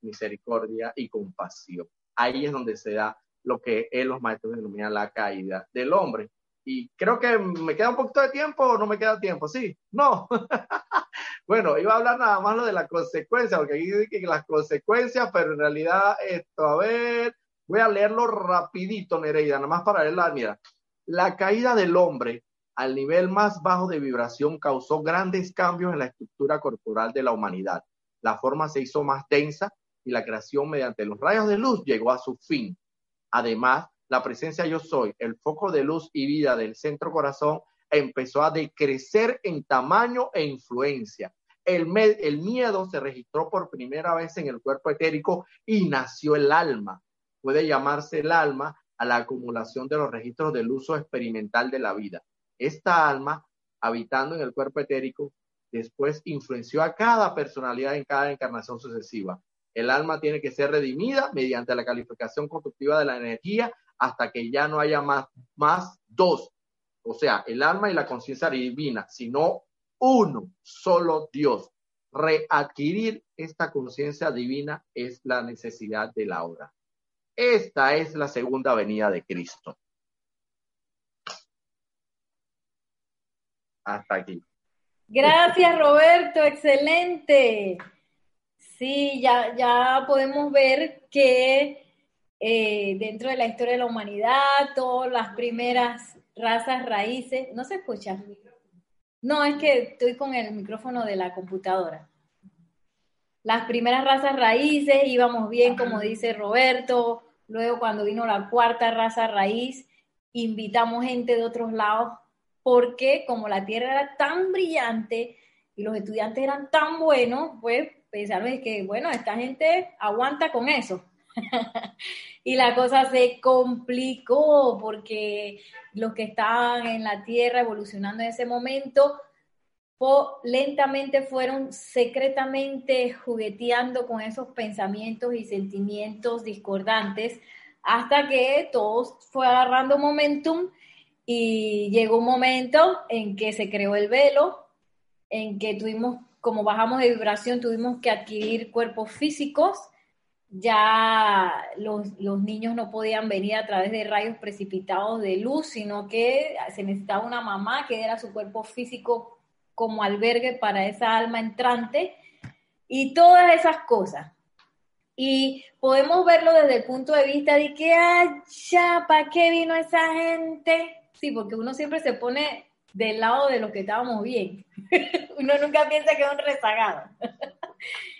misericordia y compasión. Ahí es donde se da lo que él, los maestros denominan la caída del hombre. Y creo que me queda un poquito de tiempo o no me queda tiempo, ¿sí? No. bueno, iba a hablar nada más lo de la consecuencia, porque aquí dice que las consecuencias, pero en realidad esto, a ver, voy a leerlo rapidito, Nereida, nada más para leerla. Mira, la caída del hombre al nivel más bajo de vibración causó grandes cambios en la estructura corporal de la humanidad la forma se hizo más densa y la creación mediante los rayos de luz llegó a su fin. Además, la presencia yo soy, el foco de luz y vida del centro corazón, empezó a decrecer en tamaño e influencia. El, miedo se registró por primera vez en el cuerpo etérico y nació el alma. Puede llamarse el alma a la acumulación de los registros del uso experimental de la vida. Esta alma, habitando en el cuerpo etérico, después influenció a cada personalidad en cada encarnación sucesiva. El alma tiene que ser redimida mediante la calificación constructiva de la energía hasta que ya no haya más, más dos, o sea, el alma y la conciencia divina, sino uno, solo Dios. Readquirir esta conciencia divina es la necesidad de la hora. Esta es la segunda venida de Cristo. Hasta aquí. Gracias, Roberto, excelente. Sí, ya, ya podemos ver que eh, dentro de la historia de la humanidad, todas las primeras razas raíces, ¿no se escucha? No, es que estoy con el micrófono de la computadora. Las primeras razas raíces íbamos bien, como dice Roberto. Luego, cuando vino la cuarta raza raíz, invitamos gente de otros lados porque como la Tierra era tan brillante y los estudiantes eran tan buenos, pues pensaron que, bueno, esta gente aguanta con eso. y la cosa se complicó porque los que estaban en la Tierra evolucionando en ese momento lentamente fueron secretamente jugueteando con esos pensamientos y sentimientos discordantes hasta que todos fue agarrando momentum y llegó un momento en que se creó el velo, en que tuvimos, como bajamos de vibración, tuvimos que adquirir cuerpos físicos. Ya los, los niños no podían venir a través de rayos precipitados de luz, sino que se necesitaba una mamá que diera su cuerpo físico como albergue para esa alma entrante y todas esas cosas. Y podemos verlo desde el punto de vista de que, ay, ya, ¿para qué vino esa gente? Sí, porque uno siempre se pone del lado de los que estábamos bien. uno nunca piensa que es un rezagado.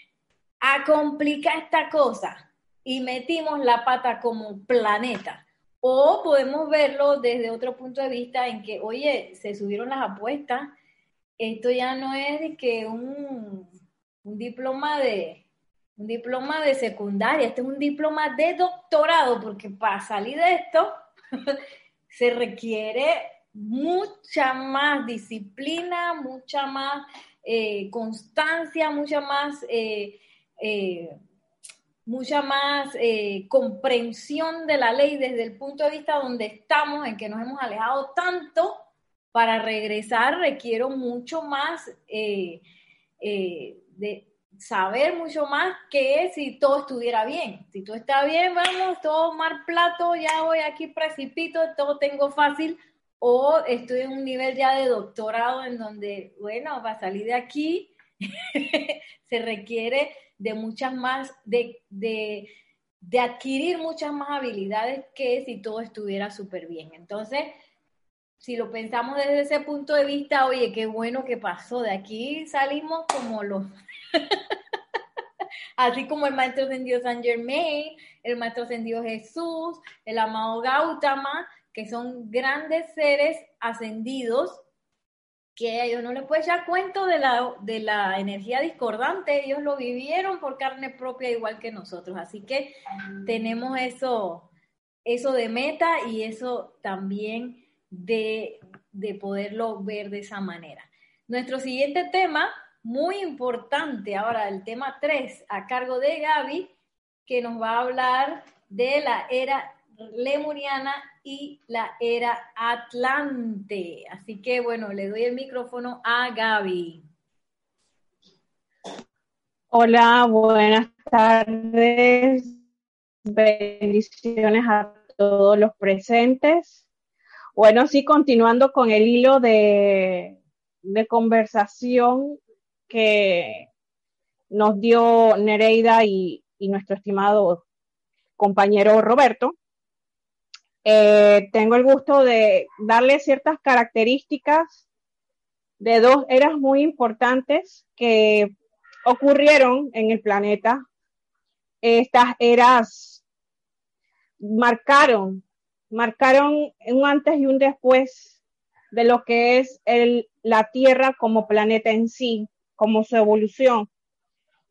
a complicar esta cosa y metimos la pata como planeta. O podemos verlo desde otro punto de vista en que, oye, se subieron las apuestas. Esto ya no es que un, un diploma de un diploma de secundaria, este es un diploma de doctorado, porque para salir de esto se requiere mucha más disciplina, mucha más eh, constancia, mucha más, eh, eh, mucha más comprensión de la ley desde el punto de vista donde estamos, en que nos hemos alejado tanto. Para regresar requiero mucho más de, saber mucho más que si todo estuviera bien. Si todo está bien, vamos, todo mar plato, ya voy aquí precipito, todo tengo fácil. o estoy en un nivel ya de doctorado en donde, bueno, para salir de aquí se requiere de muchas más, de, de, de adquirir muchas más habilidades que si todo estuviera súper bien. Entonces, si lo pensamos desde ese punto de vista, oye, qué bueno que pasó. De aquí salimos como los, así como el maestro ascendido San Germain, el maestro ascendido Jesús, el amado Gautama, que son grandes seres ascendidos que ellos no les puede echar cuento de la, de la energía discordante, ellos lo vivieron por carne propia igual que nosotros, así que tenemos eso, eso de meta y eso también de, de poderlo ver de esa manera. Nuestro siguiente tema, muy importante, ahora el tema 3, a cargo de Gaby, que nos va a hablar de la era lemuriana y la era Atlante. Así que bueno, le doy el micrófono a Gaby. Hola, buenas tardes. Bendiciones a todos los presentes. Bueno, sí, continuando con el hilo de, de conversación que nos dio Nereida y, y nuestro estimado compañero Roberto, eh, tengo el gusto de darle ciertas características de dos eras muy importantes que ocurrieron en el planeta. Estas eras marcaron, marcaron un antes y un después de lo que es el, la Tierra como planeta en sí, como su evolución.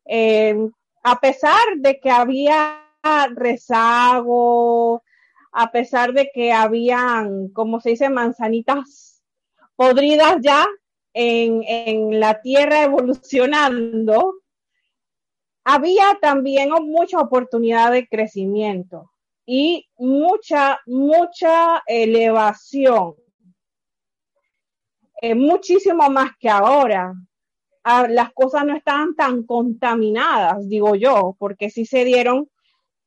Eh, a pesar de que había rezago, a pesar de que habían, como se dice, manzanitas podridas ya en, en la tierra evolucionando, había también mucha oportunidad de crecimiento y mucha, mucha elevación. Eh, muchísimo más que ahora. Ah, las cosas no estaban tan contaminadas, digo yo, porque sí se dieron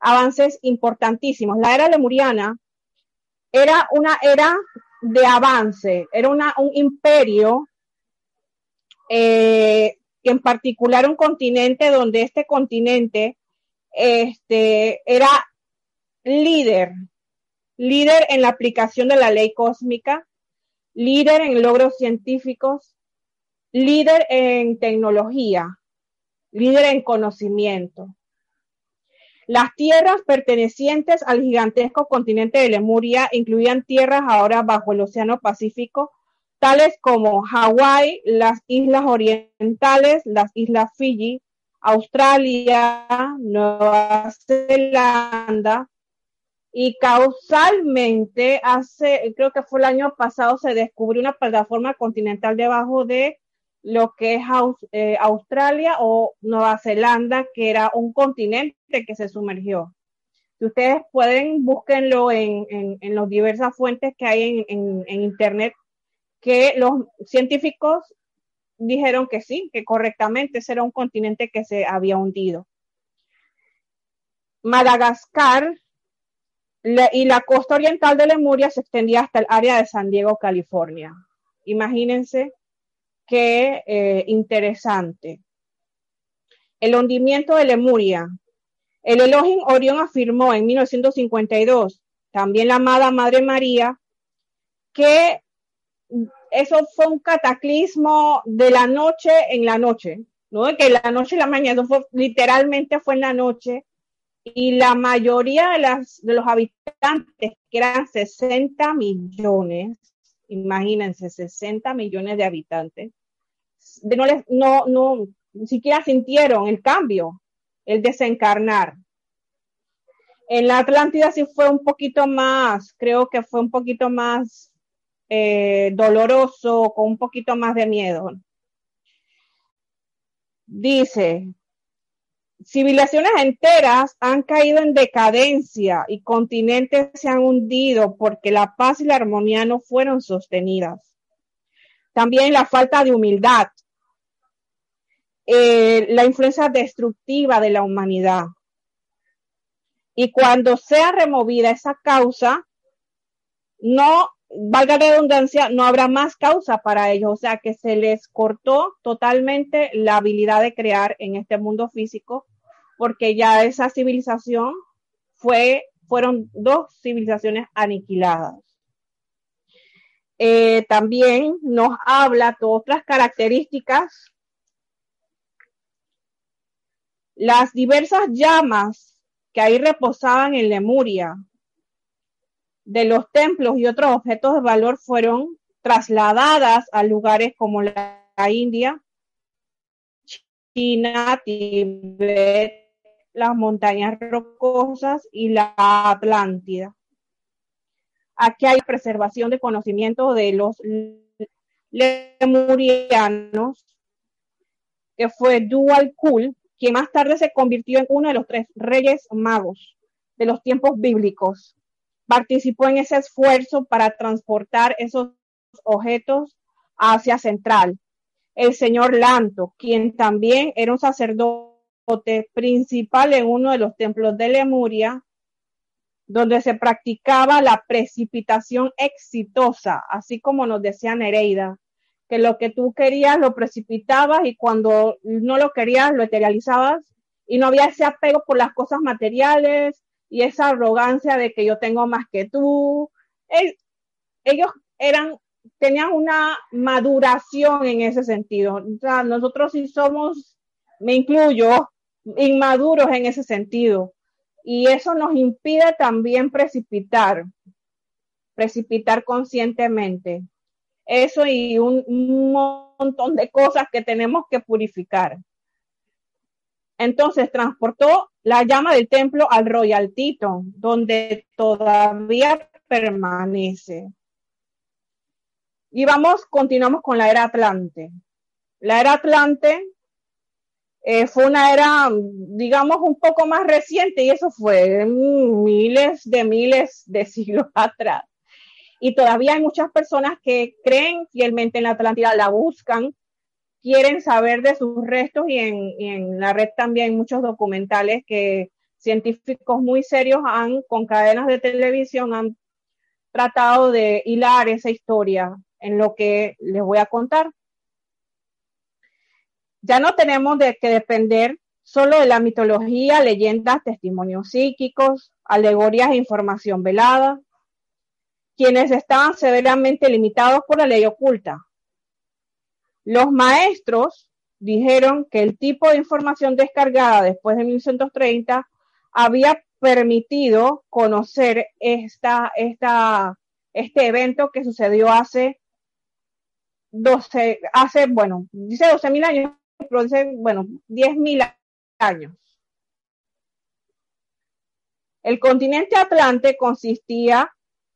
avances importantísimos. La era lemuriana era una era de avance, era una, un imperio, eh, en particular un continente donde este continente este, era líder, líder en la aplicación de la ley cósmica, líder en logros científicos, líder en tecnología, líder en conocimiento. Las tierras pertenecientes al gigantesco continente de Lemuria incluían tierras ahora bajo el Océano Pacífico, tales como Hawái, las islas orientales, las islas Fiji, Australia, Nueva Zelanda, y causalmente hace, creo que fue el año pasado, se descubrió una plataforma continental debajo de lo que es eh, Australia o Nueva Zelanda, que era un continente que se sumergió. Si ustedes pueden, búsquenlo en, en, en las diversas fuentes que hay en, en Internet, que los científicos dijeron que sí, que correctamente ese era un continente que se había hundido. Madagascar y la costa oriental de Lemuria se extendía hasta el área de San Diego, California. Imagínense qué eh, interesante. El hundimiento de Lemuria. El Elohim Orión afirmó en 1952, también la amada Madre María, que eso fue un cataclismo de la noche en la noche, ¿no? Que la noche y la mañana, fue, literalmente fue en la noche, y la mayoría de, las, de los habitantes, que eran 60 millones, imagínense, 60 millones de habitantes, no, les, no, no, ni siquiera sintieron el cambio, el desencarnar. En la Atlántida sí fue un poquito más, creo que fue un poquito más eh, doloroso, con un poquito más de miedo. Dice, civilizaciones enteras han caído en decadencia y continentes se han hundido porque la paz y la armonía no fueron sostenidas. También la falta de humildad, eh, la influencia destructiva de la humanidad. Y cuando sea removida esa causa, no valga la redundancia, no habrá más causa para ellos, o sea que se les cortó totalmente la habilidad de crear en este mundo físico, porque ya esa civilización fue, fueron dos civilizaciones aniquiladas. Eh, también nos habla de otras características, las diversas llamas que ahí reposaban en Lemuria, de los templos y otros objetos de valor fueron trasladadas a lugares como la India, China, Tibet, las montañas rocosas y la Atlántida. Aquí hay preservación de conocimiento de los lemurianos, que fue Dual Kul, quien más tarde se convirtió en uno de los tres reyes magos de los tiempos bíblicos participó en ese esfuerzo para transportar esos objetos hacia Central. El señor Lanto, quien también era un sacerdote principal en uno de los templos de Lemuria, donde se practicaba la precipitación exitosa, así como nos decía Nereida, que lo que tú querías lo precipitabas y cuando no lo querías lo eterializabas y no había ese apego por las cosas materiales, y esa arrogancia de que yo tengo más que tú. ellos eran, tenían una maduración en ese sentido. Nosotros sí somos, me incluyo, inmaduros en ese sentido. Y eso nos impide también precipitar, precipitar conscientemente. Eso y un, montón de cosas que tenemos que purificar. Entonces transportó la llama del templo al Royal Teton, donde todavía permanece. Y vamos, continuamos con la era Atlante. La era Atlante eh, fue una era, digamos, un poco más reciente y eso fue miles de miles de siglos atrás. Y todavía hay muchas personas que creen fielmente en la Atlántida, la buscan, quieren saber de sus restos y en, la red también muchos documentales que científicos muy serios han, con cadenas de televisión, han tratado de hilar esa historia en lo que les voy a contar. Ya no tenemos de que depender solo de la mitología, leyendas, testimonios psíquicos, alegorías e información velada, quienes estaban severamente limitados por la ley oculta, los maestros dijeron que el tipo de información descargada después de 1930 había permitido conocer esta, este evento que sucedió hace 12, hace, bueno, dice 12 mil años, dice, bueno, 10 mil años. El continente Atlante consistía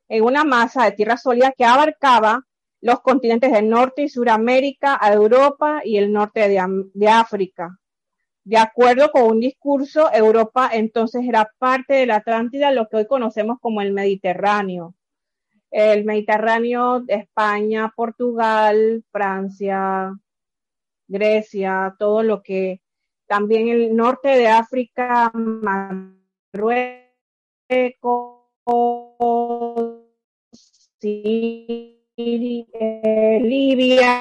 en una masa de tierra sólida que abarcaba los continentes del Norte y Suramérica, a Europa y el norte de, África. De acuerdo con un discurso, Europa entonces era parte de la Atlántida, lo que hoy conocemos como el Mediterráneo. El Mediterráneo, España, Portugal, Francia, Grecia, todo lo que también el norte de África, Marruecos, eh, Libia,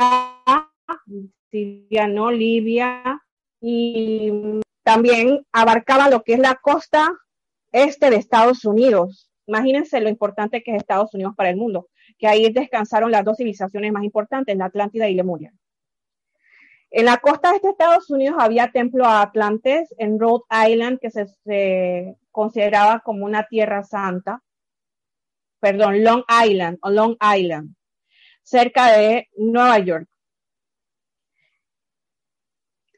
Siria, no Libia, y también abarcaba lo que es la costa este de Estados Unidos. Imagínense lo importante que es Estados Unidos para el mundo, que ahí descansaron las dos civilizaciones más importantes, la Atlántida y Lemuria. En la costa de este Estados Unidos había templo a Atlantes en Rhode Island, que se consideraba como una tierra santa. Perdón, Long Island o Long Island cerca de Nueva York.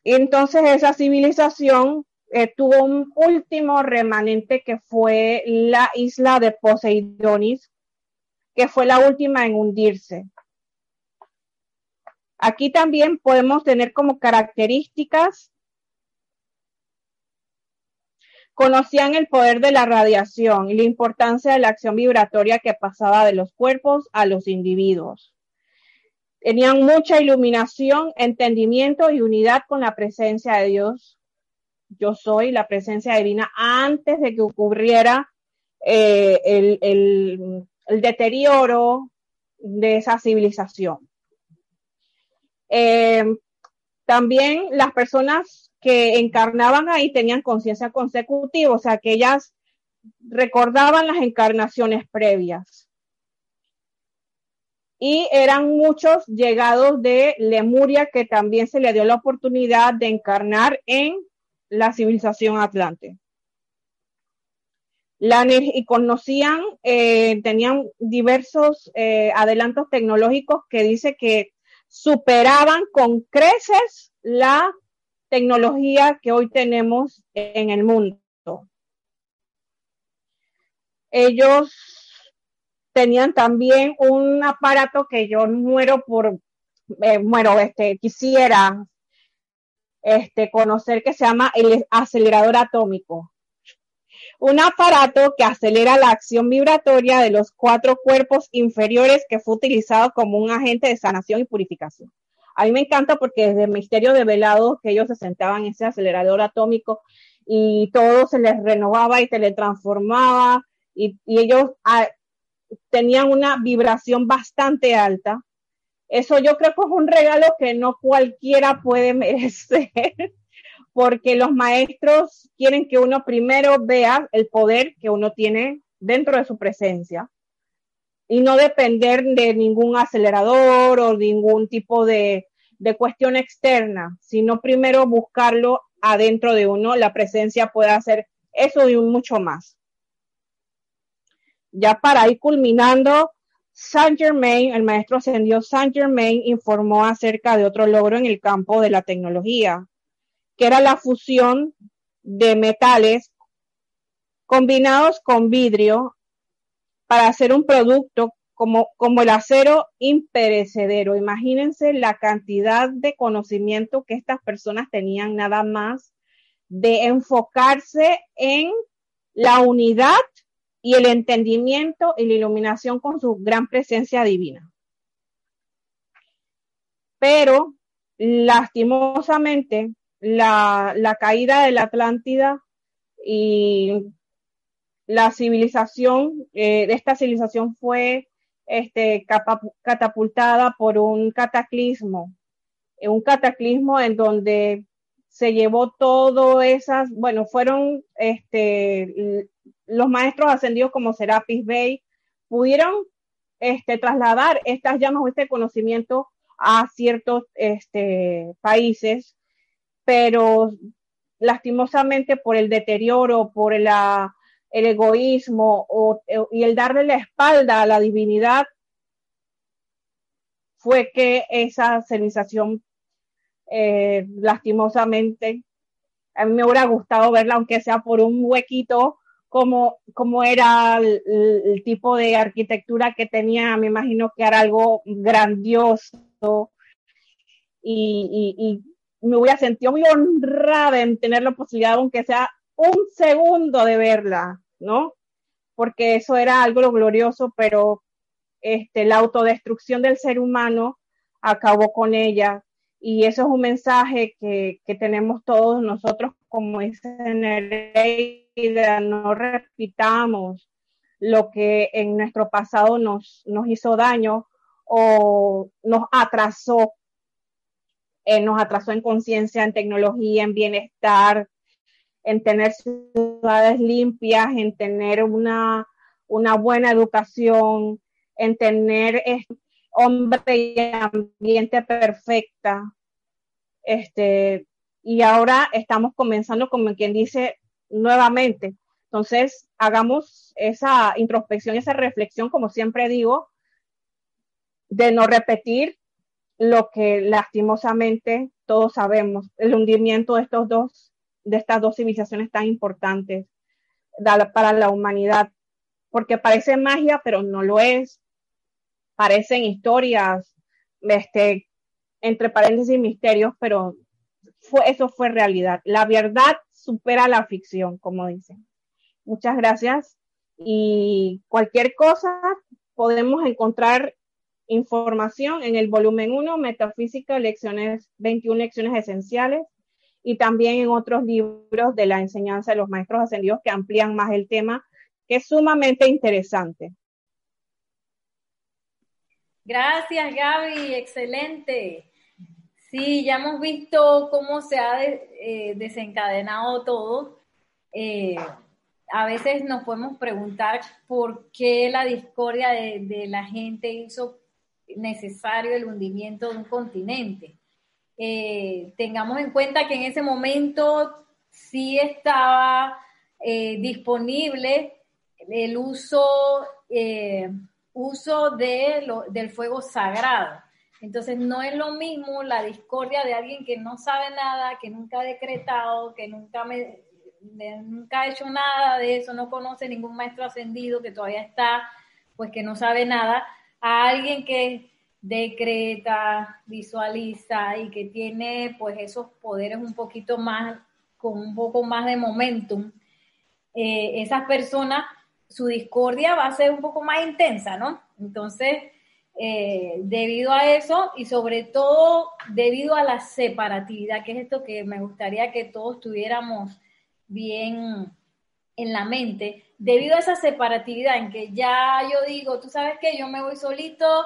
Entonces esa civilización eh, tuvo un último remanente que fue la isla de Poseidonis, que fue la última en hundirse. Aquí también podemos tener como características, conocían el poder de la radiación y la importancia de la acción vibratoria que pasaba de los cuerpos a los individuos. Tenían mucha iluminación, entendimiento y unidad con la presencia de Dios. Yo soy la presencia divina antes de que ocurriera eh, el, deterioro de esa civilización. Eh, también las personas que encarnaban ahí tenían conciencia consecutiva, o sea que ellas recordaban las encarnaciones previas. Y eran muchos llegados de Lemuria que también se le dio la oportunidad de encarnar en la civilización atlante. La, y conocían, eh, tenían diversos eh, adelantos tecnológicos que dice que superaban con creces la tecnología que hoy tenemos en el mundo. Ellos tenían también un aparato que yo muero por, eh, muero, este, quisiera este, conocer que se llama el acelerador atómico. Un aparato que acelera la acción vibratoria de los cuatro cuerpos inferiores que fue utilizado como un agente de sanación y purificación. A mí me encanta porque desde el misterio de velado que ellos se sentaban en ese acelerador atómico y todo se les renovaba y teletransformaba y, y ellos ah, tenían una vibración bastante alta. Eso yo creo que es un regalo que no cualquiera puede merecer, porque los maestros quieren que uno primero vea el poder que uno tiene dentro de su presencia y no depender de ningún acelerador o ningún tipo de, cuestión externa, sino primero buscarlo adentro de uno. La presencia puede hacer eso y mucho más ya para ir culminando, Saint Germain, el maestro ascendió Saint Germain, informó acerca de otro logro en el campo de la tecnología, que era la fusión de metales combinados con vidrio para hacer un producto como, como el acero imperecedero. Imagínense la cantidad de conocimiento que estas personas tenían nada más de enfocarse en la unidad y el entendimiento y la iluminación con su gran presencia divina. Pero lastimosamente, la, la caída de la Atlántida y la civilización, eh, esta civilización fue este, catapultada por un cataclismo, un cataclismo en donde se llevó todo esas, bueno, fueron este, los maestros ascendidos como Serapis Bey pudieron este, trasladar estas llamas o este conocimiento a ciertos este, países, pero lastimosamente por el deterioro, por la, el egoísmo o, y el darle la espalda a la divinidad, fue que esa civilización eh, lastimosamente, a mí me hubiera gustado verla, aunque sea por un huequito, como, como era el, tipo de arquitectura que tenía, me imagino que era algo grandioso y, me hubiera sentido muy honrada en tener la posibilidad, aunque sea un segundo de verla, ¿no? Porque eso era algo glorioso, pero este, la autodestrucción del ser humano acabó con ella y eso es un mensaje que, que tenemos todos nosotros como dice Nereida, no repitamos lo que en nuestro pasado nos, nos hizo daño o nos atrasó, eh, nos atrasó en conciencia, en tecnología, en bienestar, en tener ciudades limpias, en tener una, una buena educación, en tener hombre y ambiente perfecta. Este, y ahora estamos comenzando, como quien dice, nuevamente. Entonces, hagamos esa introspección, esa reflexión, como siempre digo, de no repetir lo que lastimosamente todos sabemos, el hundimiento de estos dos, de estas dos civilizaciones tan importantes para la humanidad, porque parece magia, pero no lo es, parecen historias, este, entre paréntesis, misterios, pero eso fue realidad. La verdad supera la ficción, como dicen. Muchas gracias. Y cualquier cosa, podemos encontrar información en el volumen 1, Metafísica, lecciones 21 lecciones esenciales, y también en otros libros de la enseñanza de los maestros ascendidos que amplían más el tema, que es sumamente interesante. Gracias, Gaby, excelente. Sí, ya hemos visto cómo se ha eh, desencadenado todo. Eh, a veces nos podemos preguntar por qué la discordia de, la gente hizo necesario el hundimiento de un continente. Eh, tengamos en cuenta que en ese momento sí estaba disponible el uso uso de del fuego sagrado. Entonces no es lo mismo la discordia de alguien que no sabe nada, que nunca ha decretado, que nunca, me, nunca ha hecho nada de eso, no conoce ningún maestro ascendido, que todavía está, pues que no sabe nada, a alguien que decreta, visualiza y que tiene pues esos poderes un poquito más, con un poco más de momentum. Eh, esas personas su discordia va a ser un poco más intensa, ¿no? Entonces, eh, debido a eso y sobre todo debido a la separatividad, que es esto que me gustaría que todos tuviéramos bien en la mente, debido a esa separatividad en que ya yo digo, tú sabes que yo me voy solito,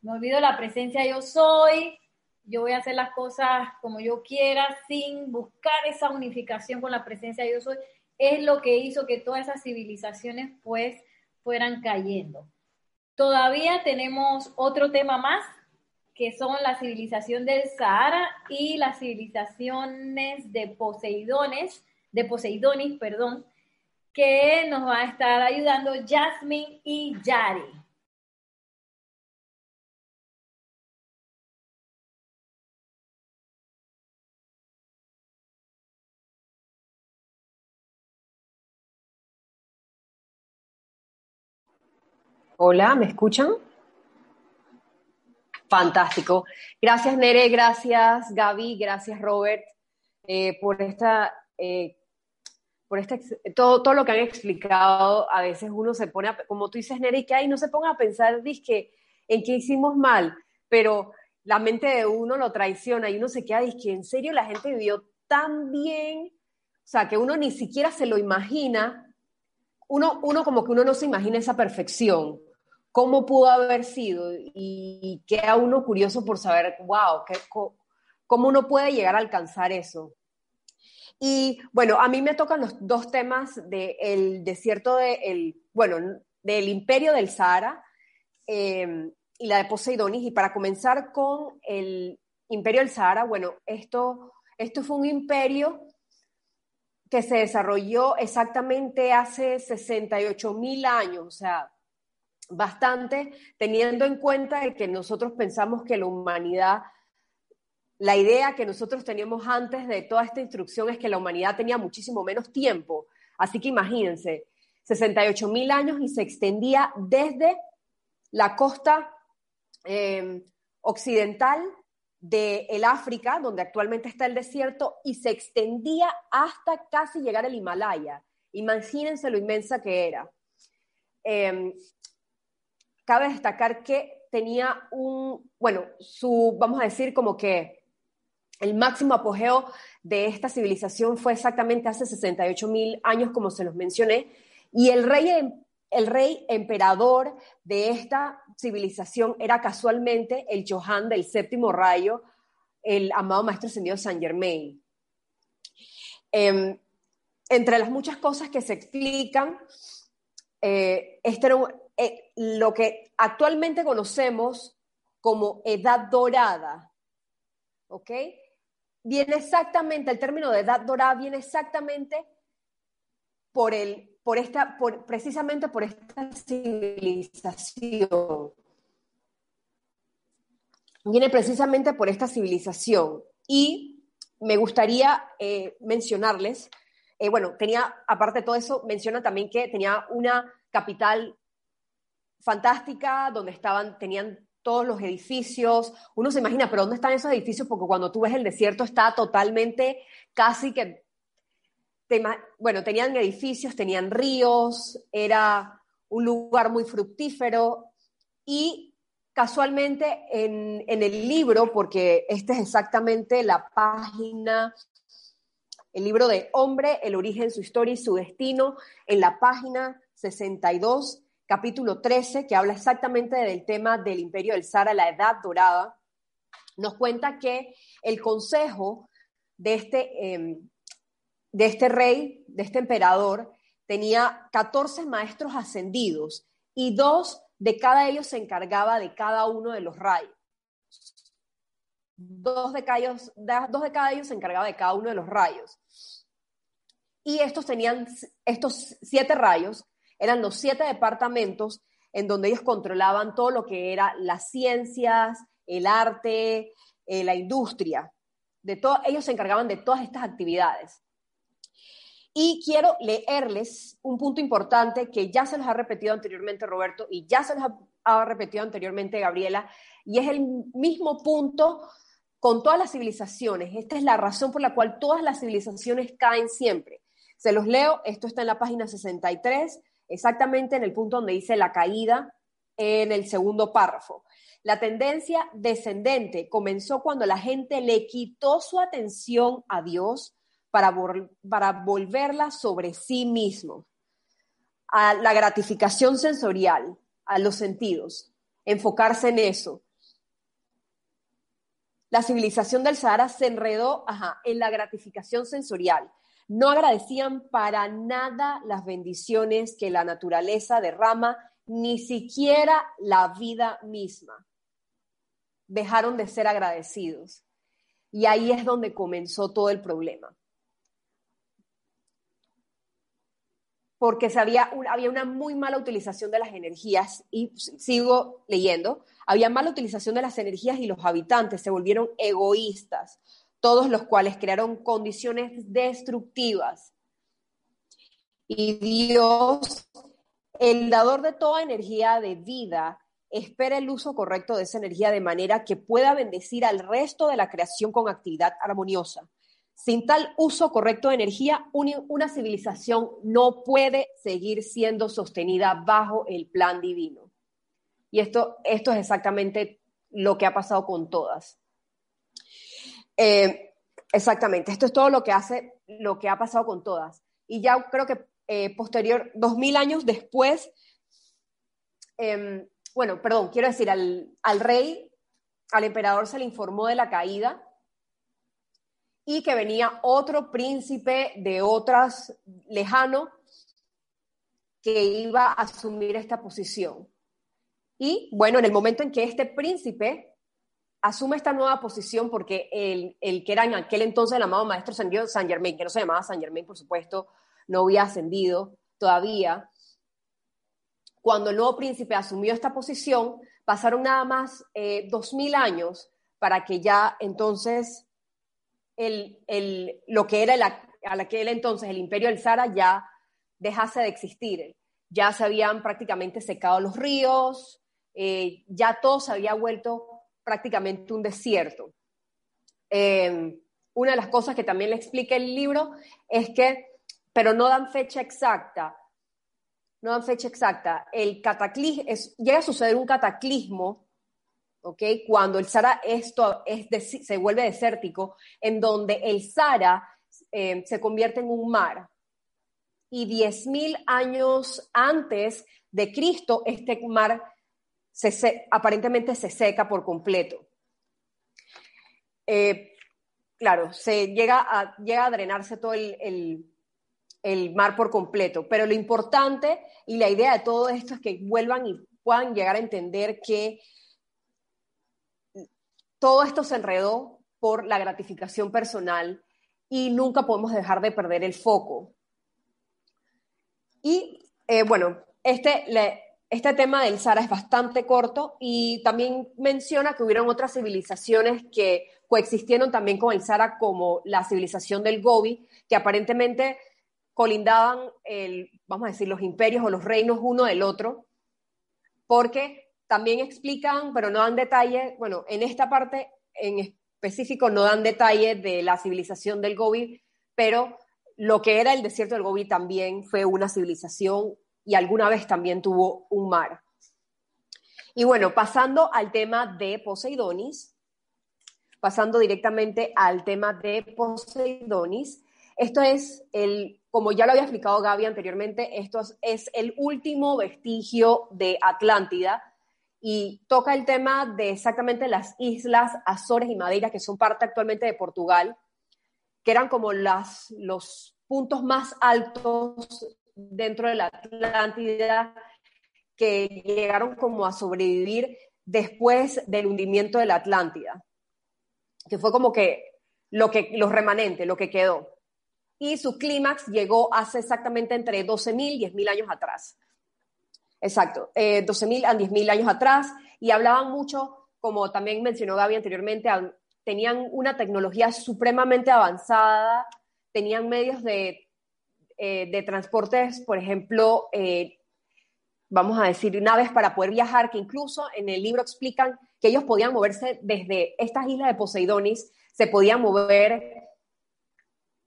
me olvido la presencia yo soy, yo voy a hacer las cosas como yo quiera sin buscar esa unificación con la presencia yo soy es lo que hizo que todas esas civilizaciones pues fueran cayendo. Todavía tenemos otro tema más, que son la civilización del Sahara y las civilizaciones de Poseidones, de Poseidonis, perdón, que nos va a estar ayudando Jasmine y Yari. Hola, ¿me escuchan? Fantástico. Gracias, Nere, gracias, Gaby, gracias, Robert, eh, por esta, eh, por este, todo, todo lo que han explicado. A veces uno se pone, como tú dices, Nere, que hay, no se ponga a pensar, en qué hicimos mal, pero la mente de uno lo traiciona y uno se queda, que en serio la gente vivió tan bien, o sea, que uno ni siquiera se lo imagina. Uno, uno como que uno no se imagina esa perfección cómo pudo haber sido y queda uno curioso por saber, wow, cómo uno puede llegar a alcanzar eso. Y bueno, a mí me tocan los dos temas del desierto de bueno, del imperio del Sahara em, y la de Poseidonis. Y para comenzar con el imperio del Sahara, bueno, esto, esto fue un imperio que se desarrolló exactamente hace 68 mil años, o sea, bastante, teniendo en cuenta que nosotros pensamos que la humanidad, la idea que nosotros teníamos antes de toda esta instrucción es que la humanidad tenía muchísimo menos tiempo. Así que imagínense, 68 mil años y se extendía desde la costa eh, occidental del el África, donde actualmente está el desierto, y se extendía hasta casi llegar al Himalaya. Imagínense lo inmensa que era. Eh, cabe destacar que tenía un, bueno, su, vamos a decir como que el máximo apogeo de esta civilización fue exactamente hace 68 mil años, como se los mencioné, y el rey, el rey emperador de esta civilización era casualmente el Johan del séptimo rayo, el amado maestro ascendido Saint Germain. Em, entre las muchas cosas que se explican, eh, este era eh, lo que actualmente conocemos como edad dorada, ¿ok? Viene exactamente, el término de edad dorada viene exactamente por el, por esta, por, precisamente por esta civilización. Viene precisamente por esta civilización. Y me gustaría eh, mencionarles, eh, bueno, tenía, aparte de todo eso, menciona también que tenía una capital fantástica, donde estaban, tenían todos los edificios. Uno se imagina, pero ¿dónde están esos edificios? Porque cuando tú ves el desierto está totalmente casi que, bueno, tenían edificios, tenían ríos, era un lugar muy fructífero y casualmente en, en el libro, porque esta es exactamente la página, el libro de Hombre, el origen, su historia y su destino, en la página 62 capítulo 13, que habla exactamente del tema del imperio del Sara, la edad dorada, nos cuenta que el consejo de este, em, de este rey, de este emperador, tenía 14 maestros ascendidos y dos de cada ellos se encargaba de cada uno de los rayos. Dos de, cada ellos, dos de cada ellos se encargaba de cada uno de los rayos. Y estos tenían, estos siete rayos, eran los siete departamentos en donde ellos controlaban todo lo que era las ciencias, el arte, eh, la industria. De todo, ellos se encargaban de todas estas actividades. Y quiero leerles un punto importante que ya se los ha repetido anteriormente Roberto y ya se los ha, repetido anteriormente Gabriela, y es el mismo punto con todas las civilizaciones. Esta es la razón por la cual todas las civilizaciones caen siempre. Se los leo, esto está en la página 63, exactamente en el punto donde dice la caída, en el segundo párrafo. La tendencia descendente comenzó cuando la gente le quitó su atención a Dios para, para volverla sobre sí mismo, a la gratificación sensorial, a los sentidos, enfocarse en eso. La civilización del Sahara se enredó en la gratificación sensorial. No agradecían para nada las bendiciones que la naturaleza derrama, ni siquiera la vida misma dejaron de ser agradecidos. Y ahí es donde comenzó todo el problema. Porque había una muy mala utilización de las energías, y sigo leyendo, había mala utilización de las energías y los habitantes se volvieron egoístas, todos los cuales crearon condiciones destructivas. Y Dios, el dador de toda energía de vida, espera el uso correcto de esa energía de manera que pueda bendecir al resto de la creación con actividad armoniosa. Sin tal uso correcto de energía, una civilización no puede seguir siendo sostenida bajo el plan divino. Y esto, esto es exactamente lo que ha pasado con todas. Eh, exactamente, esto es todo lo que hace, lo que ha pasado con todas. Y ya creo que eh, posterior, dos mil años después, em, bueno, perdón, quiero decir, al, rey, al emperador se le informó de la caída y que venía otro príncipe de otras lejano que iba a asumir esta posición. Y bueno, en el momento en que este príncipe asume esta nueva posición, porque el, el que era en aquel entonces el amado maestro San Germain, que no se llamaba San Germain, por supuesto, no había ascendido todavía, cuando el nuevo príncipe asumió esta posición, pasaron nada más eh, dos mil años para que ya entonces el, lo que era a aquel entonces el imperio del Zara ya dejase de existir. Ya se habían prácticamente secado los ríos, eh, ya todo se había vuelto prácticamente un desierto. Eh, una de las cosas que también le explica el libro es que, pero no dan fecha exacta, no dan fecha exacta, el cataclismo, llega a suceder un cataclismo, ¿ok? Cuando el Sahara esto es se vuelve desértico, en donde el Sahara eh, se convierte en un mar. Y 10.000 años antes de Cristo, este mar se, aparentemente se seca por completo. Eh, claro, se llega a, llega a drenarse todo el, el mar por completo. Pero lo importante y la idea de todo esto es que vuelvan y puedan llegar a entender que todo esto se enredó por la gratificación personal y nunca podemos dejar de perder el foco. Y eh, bueno, este, este tema del Sara es bastante corto y también menciona que hubieron otras civilizaciones que coexistieron también con el Sara, como la civilización del Gobi, que aparentemente colindaban, el, vamos a decir, los imperios o los reinos uno del otro, porque también explican, pero no dan detalle, bueno, en esta parte en específico no dan detalle de la civilización del Gobi, pero lo que era el desierto del Gobi también fue una civilización y alguna vez también tuvo un mar. Y bueno, pasando al tema de Poseidonis, pasando directamente al tema de Poseidonis, esto es el como ya lo había explicado Gaby anteriormente, esto es el último vestigio de Atlántida y toca el tema de exactamente las islas Azores y Madeira, que son parte actualmente de Portugal, que eran como las, los puntos más altos dentro de la Atlántida que llegaron como a sobrevivir después del hundimiento de la Atlántida, que fue como que lo que los remanentes, lo que quedó. Y su clímax llegó hace exactamente entre 12.000 y 10.000 años atrás. Exacto, eh, 12.000 a 10.000 años atrás, y hablaban mucho, como también mencionó Gaby anteriormente, tenían una tecnología supremamente avanzada, tenían medios de, eh, de transportes, por ejemplo, eh, vamos a decir, naves para poder viajar, que incluso en el libro explican que ellos podían moverse desde estas islas de Poseidonis, se podían mover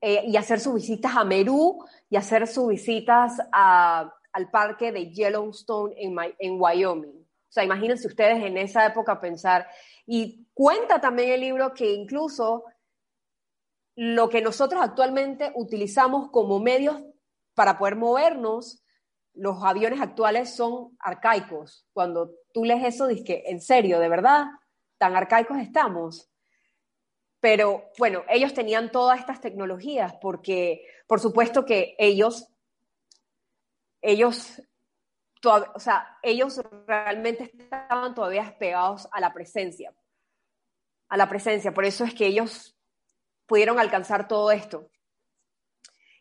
eh, y hacer sus visitas a Merú y hacer sus visitas a al parque de Yellowstone en, en Wyoming. O sea, imagínense ustedes en esa época pensar. Y cuenta también el libro que incluso lo que nosotros actualmente utilizamos como medios para poder movernos, los aviones actuales son arcaicos. Cuando tú lees eso, dices que, en serio, de verdad, tan arcaicos estamos. Pero bueno, ellos tenían todas estas tecnologías porque, por supuesto que ellos ellos, o sea, ellos realmente estaban todavía pegados a la presencia, a la presencia. Por eso es que ellos pudieron alcanzar todo esto.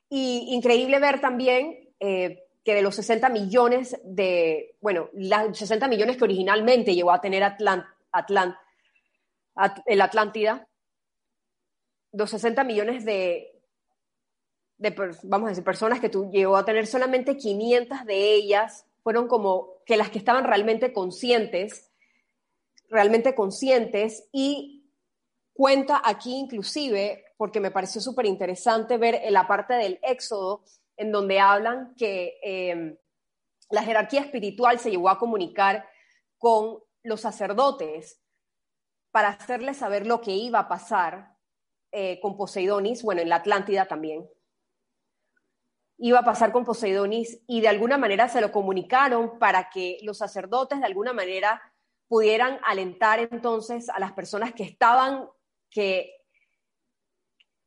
Y increíble ver también eh, que de los 60 millones de, bueno, los 60 millones que originalmente llegó a tener Atlant, el Atlántida, los 60 millones de, de, vamos a decir, personas que tú llegó a tener solamente 500 de ellas fueron como que las que estaban realmente conscientes, realmente conscientes y cuenta aquí inclusive, porque me pareció súper interesante ver en la parte del Éxodo, en donde hablan que em, la jerarquía espiritual se llegó a comunicar con los sacerdotes para hacerles saber lo que iba a pasar eh, con Poseidonis, bueno, en la Atlántida también. Iba a pasar con Poseidonis y de alguna manera se lo comunicaron para que los sacerdotes de alguna manera pudieran alentar entonces a las personas que estaban, que,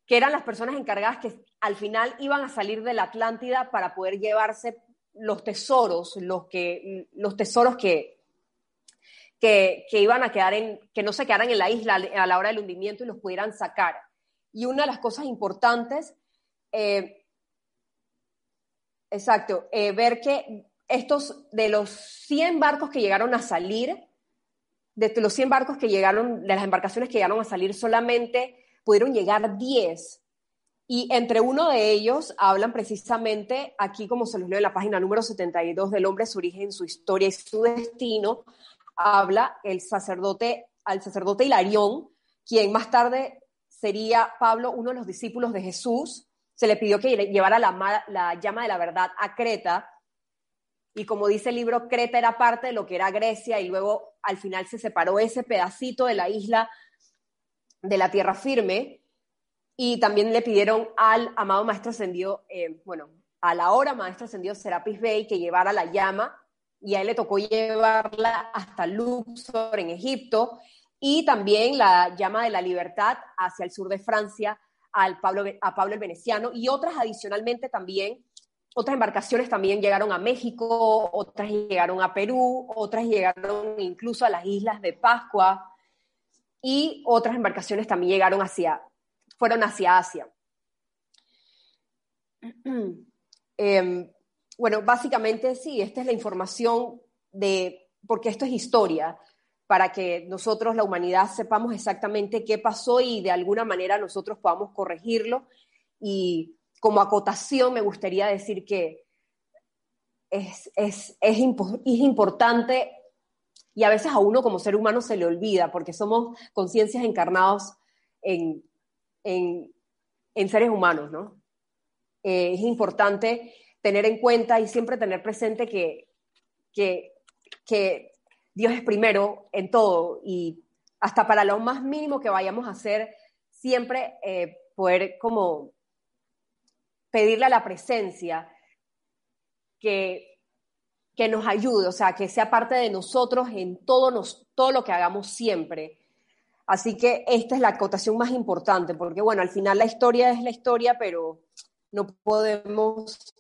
que eran las personas encargadas que al final iban a salir de la Atlántida para poder llevarse los tesoros, los, que, los tesoros que, que, iban a quedar en, que no se quedaran en la isla a la hora del hundimiento y los pudieran sacar. Y una de las cosas importantes eh, Exacto, eh, ver que estos, de los 100 barcos que llegaron a salir, de los 100 barcos que llegaron, de las embarcaciones que llegaron a salir, solamente pudieron llegar 10. Y entre uno de ellos hablan precisamente, aquí como se los leo en la página número 72 del hombre, su origen, su historia y su destino, habla el sacerdote, al sacerdote Hilarión, quien más tarde sería Pablo, uno de los discípulos de Jesús, se le pidió que llevara la, llama de la verdad a Creta. Y como dice el libro, Creta era parte de lo que era Grecia y luego al final se separó ese pedacito de la isla de la tierra firme. Y también le pidieron al amado maestro ascendido, eh, bueno, a la hora maestro ascendido Serapis Bey que llevara la llama y a él le tocó llevarla hasta Luxor en Egipto y también la llama de la libertad hacia el sur de Francia al Pablo, a Pablo el Veneciano y otras adicionalmente también, otras embarcaciones también llegaron a México, otras llegaron a Perú, otras llegaron incluso a las islas de Pascua y otras embarcaciones también llegaron hacia, fueron hacia Asia. Em, bueno, básicamente sí, esta es la información de, porque esto es historia, para que nosotros, la humanidad, sepamos exactamente qué pasó y de alguna manera nosotros podamos corregirlo. Y como acotación me gustaría decir que es, es, es, importante y a veces a uno como ser humano se le olvida porque somos conciencias encarnados en, en, en, seres humanos, ¿no? Eh, es importante tener en cuenta y siempre tener presente que, que, que Dios es primero en todo y hasta para lo más mínimo que vayamos a hacer, siempre eh, poder como pedirle a la presencia que, que nos ayude, o sea, que sea parte de nosotros en todo, nos, todo lo que hagamos siempre. Así que esta es la acotación más importante, porque bueno, al final la historia es la historia, pero no podemos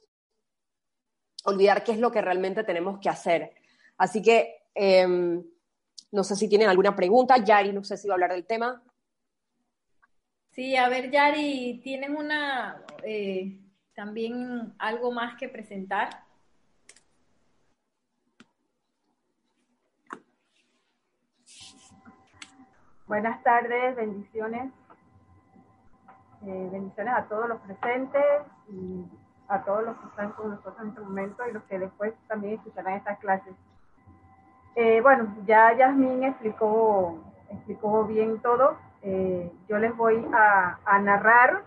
olvidar qué es lo que realmente tenemos que hacer. Así que em, no sé si tienen alguna pregunta. Yari, no sé si va a hablar del tema. Sí, a ver, Yari, ¿tienes una eh, también algo más que presentar? Buenas tardes, bendiciones. Eh, bendiciones a todos los presentes y a todos los que están con nosotros en este momento y los que después también escucharán estas clases. Eh, bueno, ya Yasmín explicó, explicó bien todo. Eh, yo les voy a, a, narrar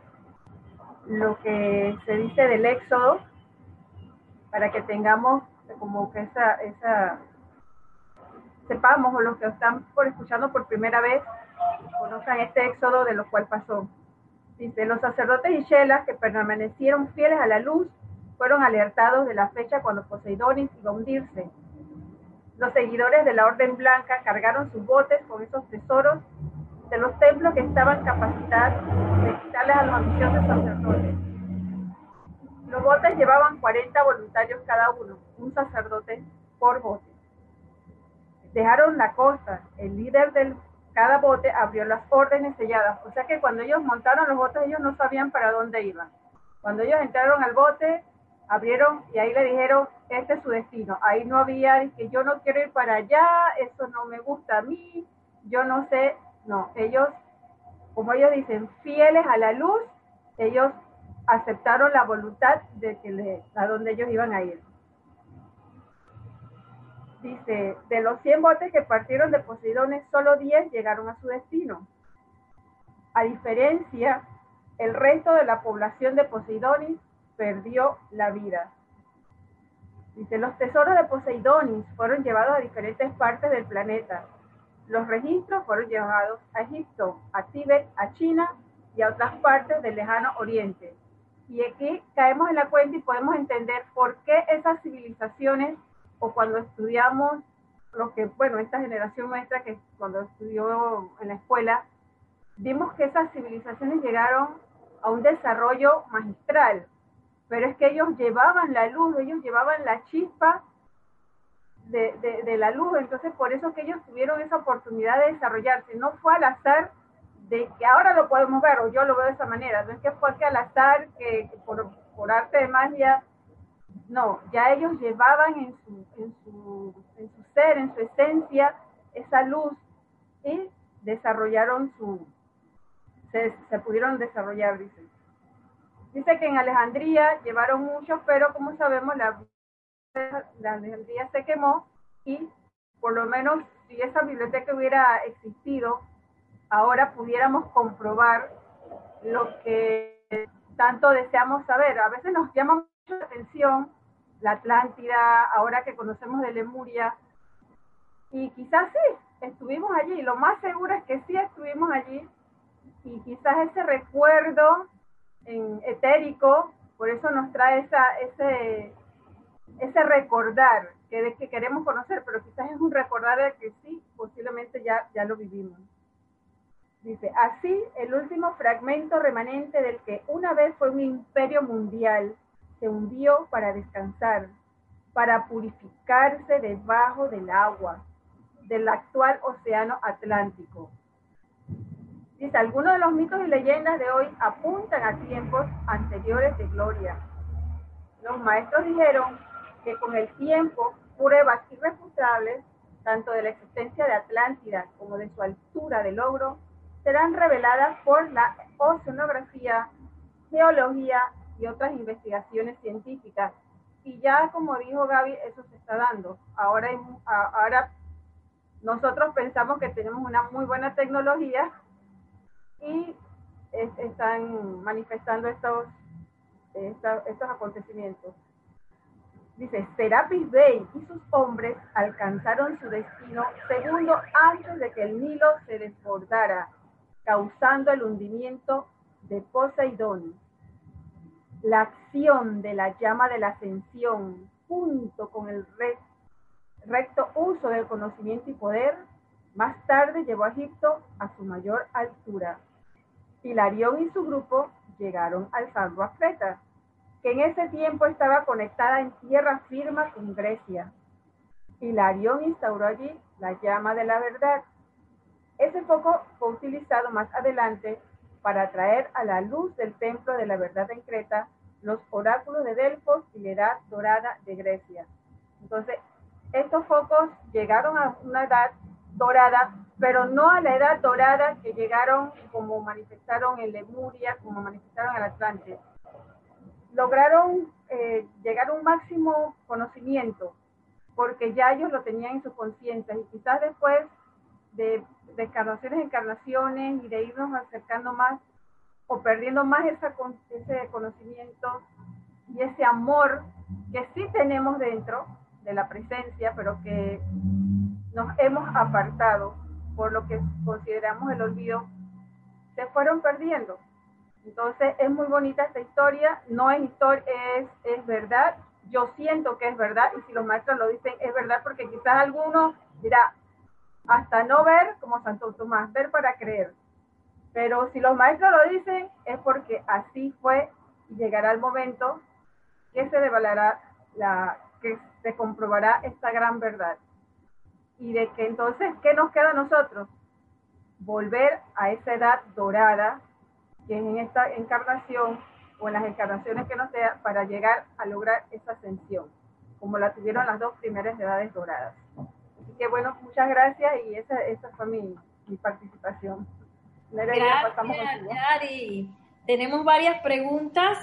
lo que se dice del Éxodo para que tengamos como que esa, sepamos o los que están por escuchando por primera vez conozcan este Éxodo de lo cual pasó. Dice, los sacerdotes y Shelas que permanecieron fieles a la luz fueron alertados de la fecha cuando Poseidonis iba a hundirse. Los seguidores de la Orden Blanca cargaron sus botes con esos tesoros de los templos que estaban capacitados de quitarles a los ambiciosos sacerdotes. Los botes llevaban 40 voluntarios cada uno, un sacerdote por bote. Dejaron la costa. El líder del cada bote abrió las órdenes selladas. O sea que cuando ellos montaron los botes, ellos no sabían para dónde iban. Cuando ellos entraron al bote, abrieron y ahí le dijeron, este es su destino. Ahí no había que yo no quiero ir para allá, eso no me gusta a mí, yo no sé. No, ellos, como ellos dicen, fieles a la luz, ellos aceptaron la voluntad de que le, a donde ellos iban a ir dice, de los 100 botes que partieron de Poseidones, solo 10 llegaron a su destino. A diferencia, el resto de la población de Poseidonis perdió la vida. Dice, los tesoros de Poseidonis fueron llevados a diferentes partes del planeta. Los registros fueron llevados a Egipto, a Tíbet, a China y a otras partes del lejano oriente. Y aquí caemos en la cuenta y podemos entender por qué esas civilizaciones o cuando estudiamos, lo que, bueno, esta generación nuestra que cuando estudió en la escuela, vimos que esas civilizaciones llegaron a un desarrollo magistral, pero es que ellos llevaban la luz, ellos llevaban la chispa de, de, la luz, entonces por eso que ellos tuvieron esa oportunidad de desarrollarse, no fue al azar de que ahora lo podemos ver, o yo lo veo de esa manera, no es que fue que al azar, que, que por, por arte de magia no, ya ellos llevaban en su, en su, en su ser, en su esencia, esa luz y desarrollaron su, se, se pudieron desarrollar, dice. Dice que en Alejandría llevaron muchos, pero como sabemos, la, la Alejandría se quemó y por lo menos si esa biblioteca hubiera existido, ahora pudiéramos comprobar lo que tanto deseamos saber. A veces nos llama mucho la atención la Atlántida, ahora que conocemos de Lemuria, y quizás sí, estuvimos allí, lo más seguro es que sí estuvimos allí, y quizás ese recuerdo en, etérico, por eso nos trae esa, ese, ese recordar que, que queremos conocer, pero quizás es un recordar de que sí, posiblemente ya, ya lo vivimos. Dice, así el último fragmento remanente del que una vez fue un imperio mundial se hundió para descansar, para purificarse debajo del agua del actual océano Atlántico. Dice, algunos de los mitos y leyendas de hoy apuntan a tiempos anteriores de gloria. Los maestros dijeron que con el tiempo pruebas irrefutables, tanto de la existencia de Atlántida como de su altura de logro, serán reveladas por la oceanografía, geología y otras investigaciones científicas. Y ya, como dijo Gaby, eso se está dando. Ahora, ahora nosotros pensamos que tenemos una muy buena tecnología y están manifestando estos, estos acontecimientos. Dice, Serapis Bey y sus hombres alcanzaron su destino segundo antes de que el Nilo se desbordara, causando el hundimiento de Poseidón la acción de la llama de la ascensión junto con el recto uso del conocimiento y poder, más tarde llevó a Egipto a su mayor altura. Hilarión y su grupo llegaron al a Creta, que en ese tiempo estaba conectada en tierra firme con Grecia. Hilarión instauró allí la llama de la verdad. Ese foco fue utilizado más adelante para traer a la luz del templo de la verdad en Creta los oráculos de Delfos y la edad dorada de Grecia. Entonces, estos focos llegaron a una edad dorada, pero no a la edad dorada que llegaron como manifestaron en Lemuria, como manifestaron en Atlante. Lograron eh, llegar a un máximo conocimiento, porque ya ellos lo tenían en su conciencia y quizás después de, de encarnaciones, encarnaciones y de irnos acercando más o perdiendo más esa, ese conocimiento y ese amor que sí tenemos dentro de la presencia, pero que nos hemos apartado por lo que consideramos el olvido, se fueron perdiendo. Entonces es muy bonita esta historia, no es historia, es, es verdad, yo siento que es verdad, y si los maestros lo dicen, es verdad, porque quizás alguno dirá, hasta no ver como Santo Tomás, ver para creer. Pero si los maestros lo dicen, es porque así fue y llegará el momento que se devalará la, que se comprobará esta gran verdad. Y de que entonces, ¿qué nos queda a nosotros? Volver a esa edad dorada, que es en esta encarnación o en las encarnaciones que nos sea, para llegar a lograr esa ascensión, como la tuvieron las dos primeras edades doradas. Así que bueno, muchas gracias y esa, esa fue mi, mi participación. Gracias, Yari. Tenemos varias preguntas,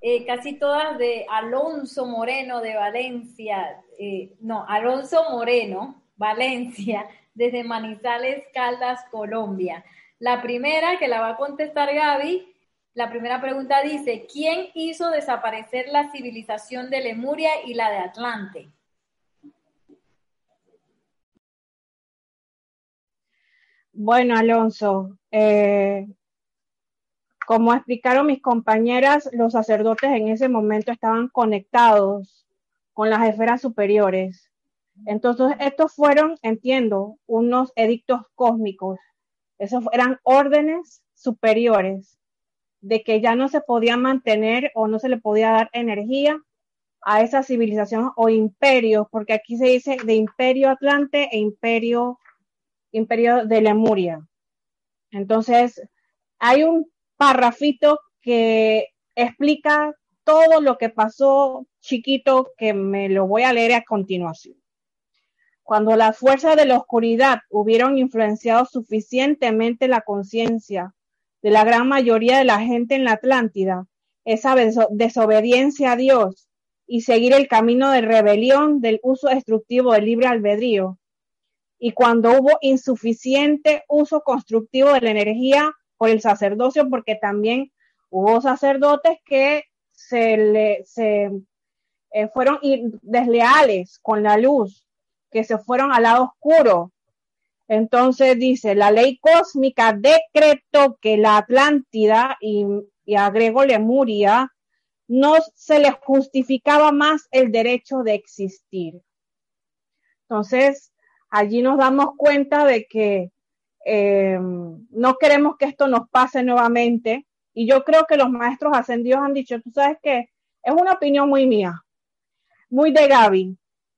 eh, casi todas de Alonso Moreno de Valencia. Eh, no, Alonso Moreno, Valencia, desde Manizales, Caldas, Colombia. La primera, que la va a contestar Gaby, la primera pregunta dice, ¿quién hizo desaparecer la civilización de Lemuria y la de Atlante? Bueno, Alonso, eh, como explicaron mis compañeras, los sacerdotes en ese momento estaban conectados con las esferas superiores. Entonces, estos fueron, entiendo, unos edictos cósmicos. Esos eran órdenes superiores de que ya no se podía mantener o no se le podía dar energía a esa civilización o imperio, porque aquí se dice de imperio Atlante e imperio imperio de Lemuria. Entonces, hay un parrafito que explica todo lo que pasó chiquito que me lo voy a leer a continuación. Cuando las fuerzas de la oscuridad hubieron influenciado suficientemente la conciencia de la gran mayoría de la gente en la Atlántida, esa desobediencia a Dios y seguir el camino de rebelión del uso destructivo del libre albedrío, y cuando hubo insuficiente uso constructivo de la energía por el sacerdocio, porque también hubo sacerdotes que se, eh, fueron desleales con la luz, que se fueron al lado oscuro. Entonces dice, la ley cósmica decretó que la Atlántida y, y agrego Lemuria no se le justificaba más el derecho de existir. Entonces, allí nos damos cuenta de que eh, no queremos que esto nos pase nuevamente. Y yo creo que los maestros ascendidos han dicho, tú sabes que es una opinión muy mía, muy de Gaby.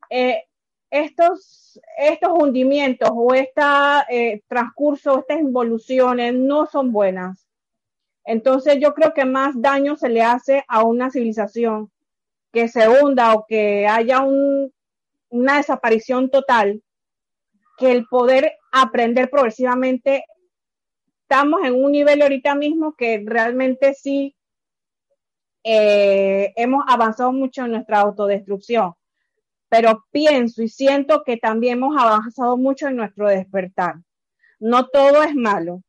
Eh, estos, estos hundimientos o este transcurso, estas involuciones no son buenas. Entonces yo creo que más daño se le hace a una civilización que se hunda o que haya un, una desaparición total que el poder aprender progresivamente, estamos en un nivel ahorita mismo que realmente sí eh, hemos avanzado mucho en nuestra autodestrucción, pero pienso y siento que también hemos avanzado mucho en nuestro despertar. No todo es malo.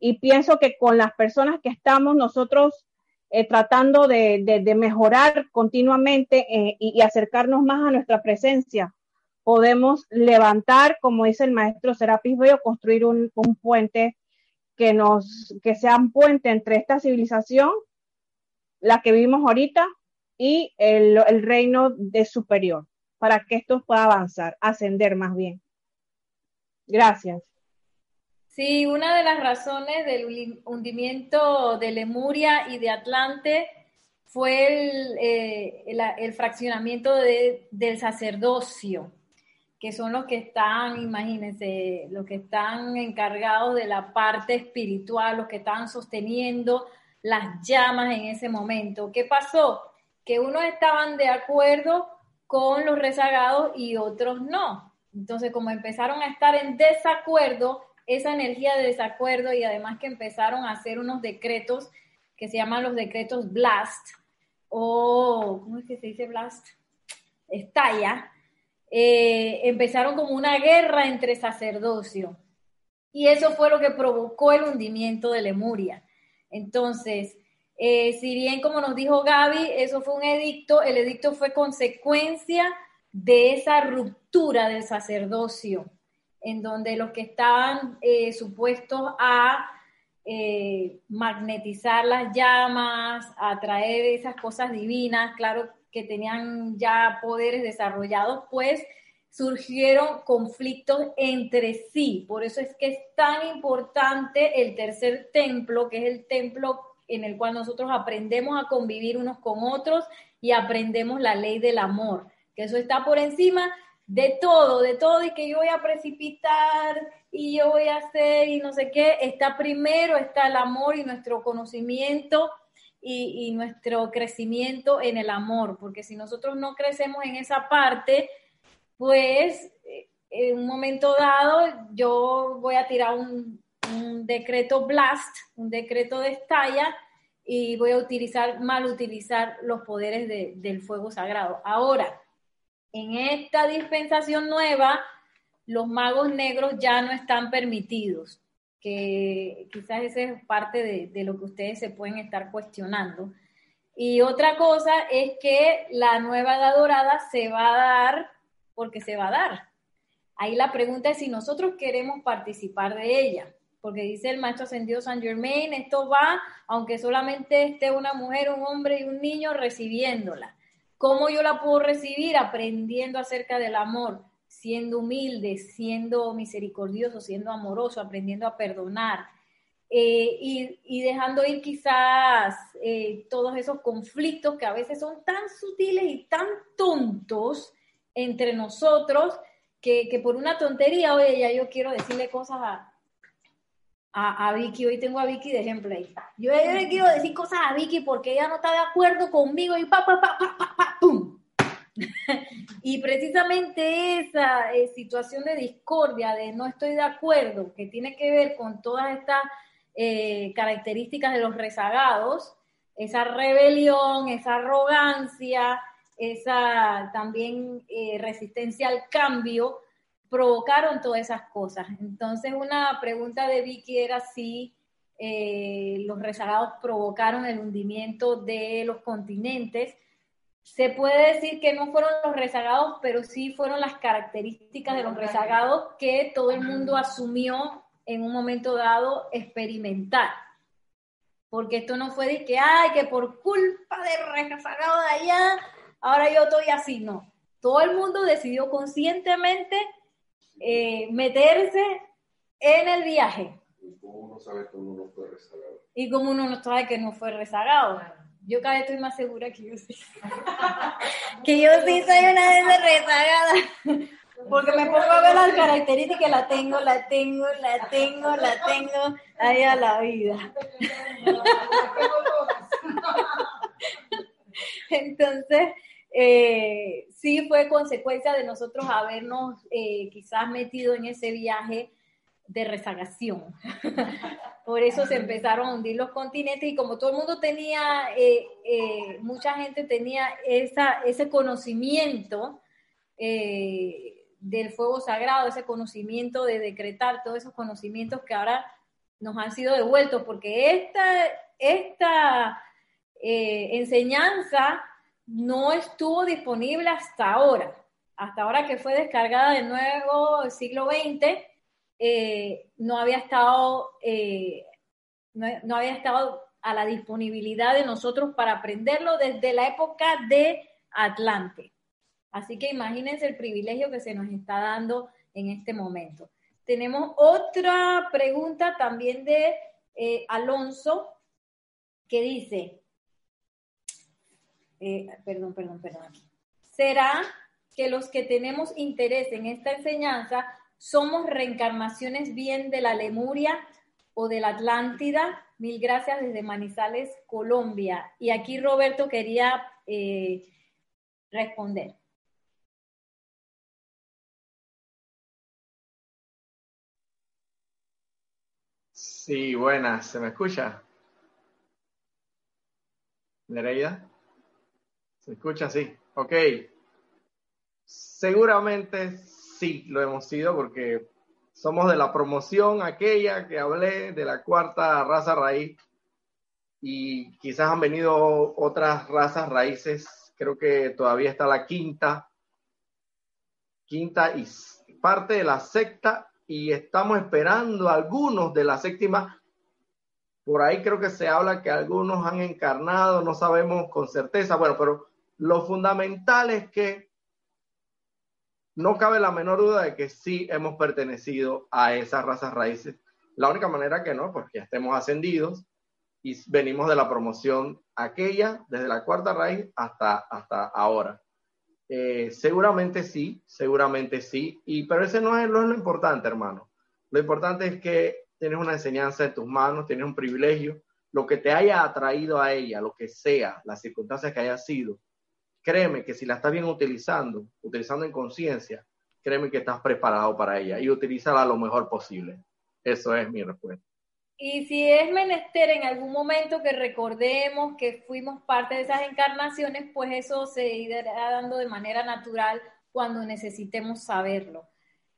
Y pienso que con las personas que estamos nosotros eh, tratando de, mejorar continuamente eh, y, acercarnos más a nuestra presencia, podemos levantar, como dice el maestro Serapis Bello, construir un, puente que nos, que sea un puente entre esta civilización la que vimos ahorita, y el, el reino de superior, para que esto pueda avanzar, ascender más bien. Gracias. Sí, una de las razones del hundimiento de Lemuria y de Atlante fue el, eh, el, fraccionamiento de, del sacerdocio, que son los que están, imagínense, los que están encargados de la parte espiritual, los que estaban sosteniendo las llamas en ese momento. ¿Qué pasó? Que unos estaban de acuerdo con los rezagados y otros no. Entonces, como empezaron a estar en desacuerdo, esa energía de desacuerdo y además que empezaron a hacer unos decretos que se llaman los decretos blast o, ¿cómo es que se dice blast? Estalla, eh, empezaron como una guerra entre sacerdocio. Y eso fue lo que provocó el hundimiento de Lemuria. Entonces, eh, si bien como nos dijo Gaby, eso fue un edicto, el edicto fue consecuencia de esa ruptura del sacerdocio, en donde los que estaban eh, supuestos a eh, magnetizar las llamas, a traer esas cosas divinas, claro que tenían ya poderes desarrollados, pues surgieron conflictos entre sí. Por eso es que es tan importante el tercer templo, que es el templo en el cual nosotros aprendemos a convivir unos con otros y aprendemos la ley del amor, que eso está por encima de todo, de todo y que yo voy a precipitar y yo voy a hacer y no sé qué, está primero, está el amor y nuestro conocimiento y, y nuestro crecimiento en el amor, porque si nosotros no crecemos en esa parte, pues eh, en un momento dado yo voy a tirar un, decreto blast, un decreto de estalla y voy a utilizar, mal utilizar los poderes del fuego sagrado. Ahora, en esta dispensación nueva, los magos negros ya no están permitidos, que quizás esa es parte de, de lo que ustedes se pueden estar cuestionando. Y otra cosa es que la nueva edad dorada se va a dar porque se va a dar. Ahí la pregunta es si nosotros queremos participar de ella, porque dice el maestro ascendido San Germain, esto va aunque solamente esté una mujer, un hombre y un niño recibiéndola. ¿Cómo yo la puedo recibir? Aprendiendo acerca del amor, siendo humilde, siendo misericordioso, siendo amoroso, aprendiendo a perdonar. Eh, y, dejando ir quizás eh, todos esos conflictos que a veces son tan sutiles y tan tontos entre nosotros que, que, por una tontería, oye, ya yo quiero decirle cosas a, a, Vicky, hoy tengo a Vicky de ejemplo ahí. Yo, le quiero decir cosas a Vicky porque ella no está de acuerdo conmigo y pa, pa, pa, pa, pa, pa pum. y precisamente esa eh, situación de discordia, de no estoy de acuerdo, que tiene que ver con todas estas eh, características de los rezagados, esa rebelión, esa arrogancia, esa también eh, resistencia al cambio, provocaron todas esas cosas. Entonces, una pregunta de Vicky era si eh, los rezagados provocaron el hundimiento de los continentes. Se puede decir que no fueron los rezagados, pero sí fueron las características de los rezagados que todo el mundo asumió en un momento dado experimentar. Porque esto no fue de que, ay, que por culpa del rezagado de allá, ahora yo estoy así, no. Todo el mundo decidió conscientemente eh, meterse en el viaje. ¿Y cómo uno sabe que uno no fue rezagado? Y como uno no sabe que no fue rezagado. Yo cada vez estoy más segura que yo sí. que yo sí soy una vez rezagada. Porque me pongo a ver las características, la tengo, la tengo, la tengo, la tengo, ahí a la vida. Entonces, eh, sí fue consecuencia de nosotros habernos eh, quizás metido en ese viaje de rezagación. Por eso se empezaron a hundir los continentes y como todo el mundo tenía, eh, mucha gente tenía esa, ese conocimiento del fuego sagrado, ese conocimiento de decretar, todos esos conocimientos que ahora nos han sido devueltos, porque esta, esta enseñanza no estuvo disponible hasta ahora. Hasta ahora que fue descargada de nuevo el siglo XX, eh, no había estado, eh, no, había estado a la disponibilidad de nosotros para aprenderlo desde la época de Atlante. Así que imagínense el privilegio que se nos está dando en este momento. Tenemos otra pregunta también de eh, Alonso que dice, eh, perdón, perdón, perdón. ¿Será que los que tenemos interés en esta enseñanza somos reencarnaciones bien de la Lemuria o de la Atlántida? Mil gracias desde Manizales, Colombia. Y aquí Roberto quería eh, responder. Sí, buenas, ¿se me escucha? Nereida. ¿Se escucha? Sí. Ok. Seguramente sí lo hemos sido porque somos de la promoción aquella que hablé de la cuarta raza raíz y quizás han venido otras razas raíces. Creo que todavía está la quinta, quinta y parte de la sexta y estamos esperando algunos de la séptima por ahí creo que se habla que algunos han encarnado, no sabemos con certeza, bueno, pero lo fundamental es que no cabe la menor duda de que sí hemos pertenecido a esas razas raíces. La única manera que no, porque ya estemos ascendidos y venimos de la promoción aquella, desde la cuarta raíz hasta, hasta ahora. Eh, seguramente sí, seguramente sí, y, pero ese no es, no es lo importante, hermano. Lo importante es que tienes una enseñanza en tus manos, tienes un privilegio, lo que te haya atraído a ella, lo que sea, las circunstancias que haya sido, créeme que si la estás bien utilizando, utilizando en conciencia, créeme que estás preparado para ella y utilízala lo mejor posible. Eso es mi respuesta. Y si es menester en algún momento que recordemos que fuimos parte de esas encarnaciones, pues eso se irá dando de manera natural cuando necesitemos saberlo.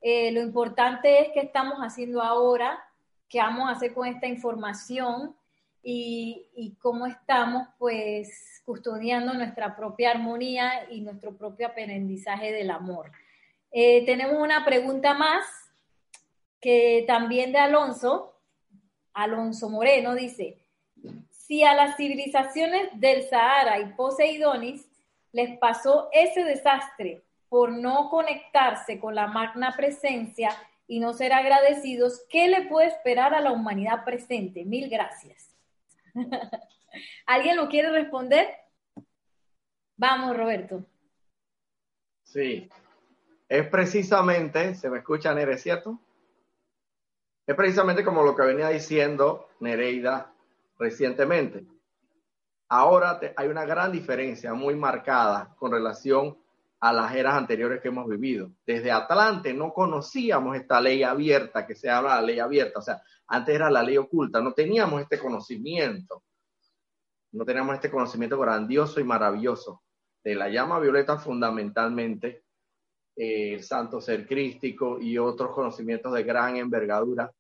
Eh, lo importante es que estamos haciendo ahora qué vamos a hacer con esta información y, cómo estamos pues custodiando nuestra propia armonía y nuestro propio aprendizaje del amor. Eh, tenemos una pregunta más que también de Alonso. Alonso Moreno dice, si a las civilizaciones del Sahara y Poseidonis les pasó ese desastre por no conectarse con la magna presencia y no ser agradecidos, ¿qué le puede esperar a la humanidad presente? Mil gracias. ¿Alguien lo quiere responder? Vamos, Roberto. Sí, es precisamente, se me escucha Nere, ¿cierto? Es precisamente como lo que venía diciendo Nereida recientemente. Ahora hay una gran diferencia muy marcada con relación a las eras anteriores que hemos vivido. Desde Atlante no conocíamos esta ley abierta, que se habla de la ley abierta, o sea, antes era la ley oculta, no teníamos este conocimiento, no teníamos este conocimiento grandioso y maravilloso de la llama violeta fundamentalmente, eh, el santo ser crístico y otros conocimientos de gran envergadura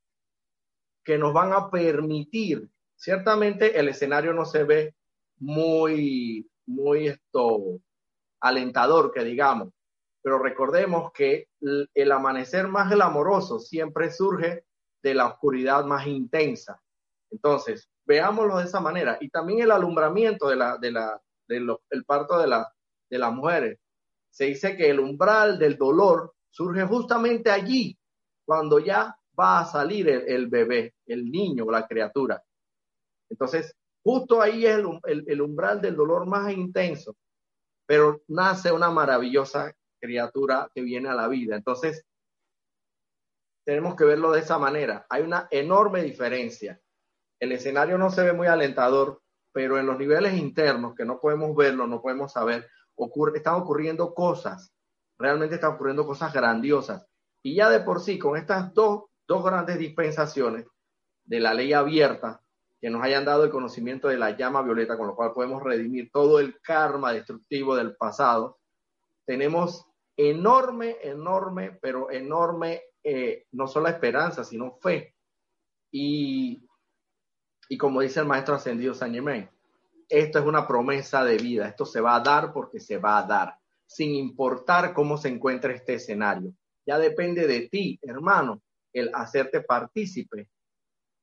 que nos van a permitir, ciertamente el escenario no se ve muy, muy esto, alentador que digamos, pero recordemos que el amanecer más glamoroso siempre surge de la oscuridad más intensa. Entonces, veámoslo de esa manera. Y también el alumbramiento de la, de la, del parto de, la, de las mujeres. Se dice que el umbral del dolor surge justamente allí, cuando ya va a salir el, bebé, el niño o la criatura. Entonces, justo ahí es el umbral del dolor más intenso pero nace una maravillosa criatura que viene a la vida. Entonces, tenemos que verlo de esa manera. Hay una enorme diferencia. El escenario no se ve muy alentador, pero en los niveles internos, que no podemos verlo, no podemos saber, ocurre, están ocurriendo cosas, realmente están ocurriendo cosas grandiosas. Y ya de por sí, con estas dos, dos grandes dispensaciones de la ley abierta, que nos hayan dado el conocimiento de la llama violeta, con lo cual podemos redimir todo el karma destructivo del pasado. Tenemos enorme, enorme, pero enorme, eh, no solo esperanza, sino fe. Y, y como dice el maestro ascendido San Germain, esto es una promesa de vida, esto se va a dar porque se va a dar, sin importar cómo se encuentre este escenario. Ya depende de ti, hermano, el hacerte partícipe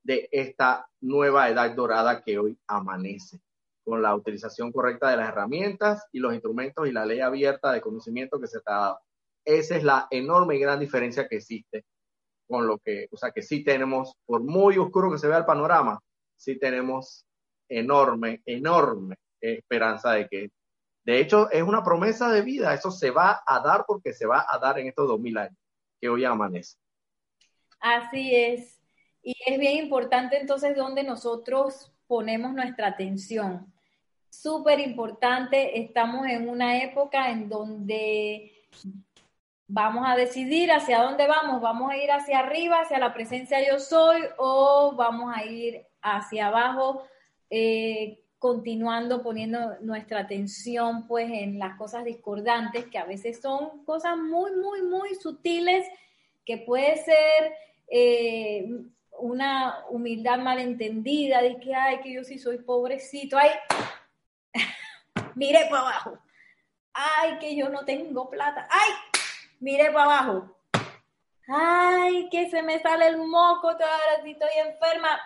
de esta nueva edad dorada que hoy amanece, con la utilización correcta de las herramientas y los instrumentos y la ley abierta de conocimiento que se te ha dado. Esa es la enorme y gran diferencia que existe con lo que, o sea, que sí tenemos, por muy oscuro que se vea el panorama, sí tenemos enorme, enorme esperanza de que, de hecho, es una promesa de vida, eso se va a dar porque se va a dar en estos dos mil años que hoy amanece. Así es. Y es bien importante entonces donde nosotros ponemos nuestra atención. Súper importante, estamos en una época en donde vamos a decidir hacia dónde vamos, vamos a ir hacia arriba, hacia la presencia yo soy, o vamos a ir hacia abajo, eh, continuando poniendo nuestra atención pues en las cosas discordantes, que a veces son cosas muy, muy, muy sutiles, que puede ser eh, una humildad malentendida, de que, ay, que yo sí soy pobrecito, ay, mire para abajo, ay, que yo no tengo plata, ay, mire para abajo. Ay, que se me sale el moco, si estoy enferma,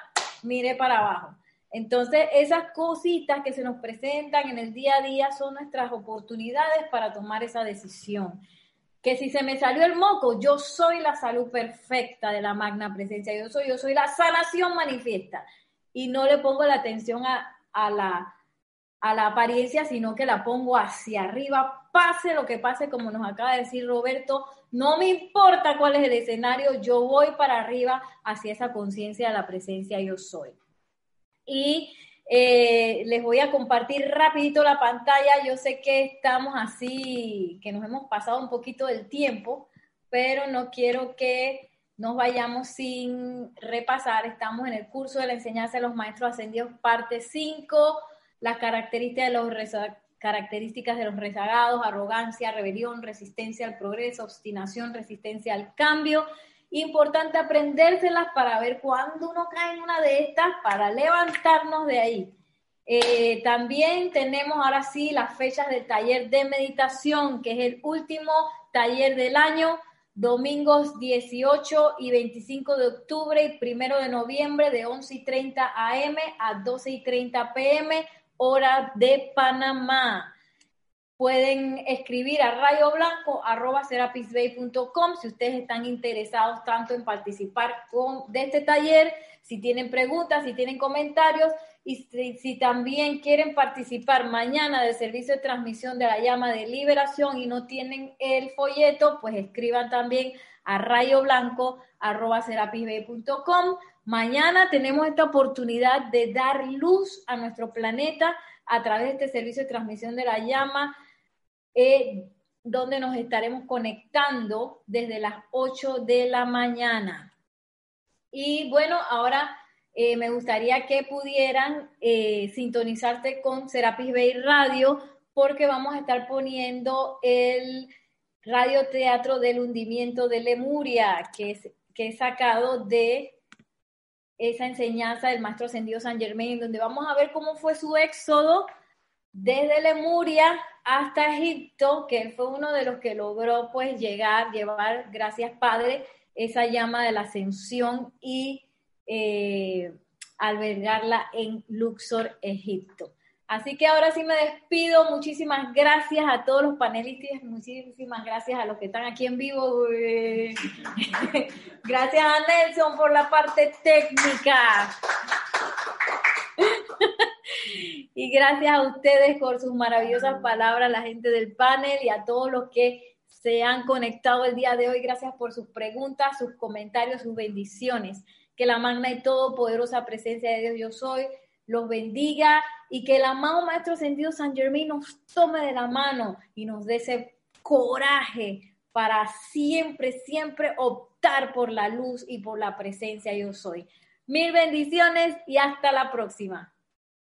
mire para abajo. Entonces, esas cositas que se nos presentan en el día a día son nuestras oportunidades para tomar esa decisión. Que si se me salió el moco, yo soy la salud perfecta de la magna presencia, yo soy, yo soy la sanación manifiesta. Y no le pongo la atención a, la a la apariencia, sino que la pongo hacia arriba, pase lo que pase, como nos acaba de decir Roberto, no me importa cuál es el escenario, yo voy para arriba hacia esa conciencia de la presencia yo soy. Y eh, les voy a compartir rapidito la pantalla, yo sé que estamos así, que nos hemos pasado un poquito del tiempo, pero no quiero que nos vayamos sin repasar, estamos en el curso de la enseñanza de los maestros ascendidos, parte 5 las características de los, características de los rezagados, arrogancia, rebelión, resistencia al progreso, obstinación, resistencia al cambio. Importante aprendérselas para ver cuándo uno cae en una de estas, para levantarnos de ahí. Eh, también tenemos ahora sí las fechas del taller de meditación, que es el último taller del año, domingos 18 y 25 de octubre y 1 de noviembre de 11 y 30 am a 12 y 30 pm hora de Panamá. Pueden escribir a rayoblanco.com si ustedes están interesados tanto en participar con, de este taller, si tienen preguntas, si tienen comentarios y si, si, también quieren participar mañana del servicio de transmisión de la llama de liberación y no tienen el folleto, pues escriban también a rayoblanco.com Mañana tenemos esta oportunidad de dar luz a nuestro planeta a través de este servicio de transmisión de la llama, eh, donde nos estaremos conectando desde las 8 de la mañana. Y bueno, ahora eh, me gustaría que pudieran eh, sintonizarte con Serapis Bay Radio, porque vamos a estar poniendo el radioteatro del hundimiento de Lemuria, que es, que es sacado de esa enseñanza del maestro ascendido San Germain, donde vamos a ver cómo fue su éxodo desde Lemuria hasta Egipto, que fue uno de los que logró pues llegar, llevar, gracias Padre, esa llama de la ascensión y eh, albergarla en Luxor, Egipto. Así que ahora sí me despido. Muchísimas gracias a todos los panelistas, muchísimas gracias a los que están aquí en vivo. gracias a Nelson por la parte técnica. y gracias a ustedes por sus maravillosas palabras, la gente del panel y a todos los que se han conectado el día de hoy. Gracias por sus preguntas, sus comentarios, sus bendiciones. Que la magna y todopoderosa presencia de Dios yo soy los bendiga y que el amado Maestro Sentido San Germain nos tome de la mano y nos dé ese coraje para siempre, siempre optar por la luz y por la presencia yo soy. Mil bendiciones y hasta la próxima.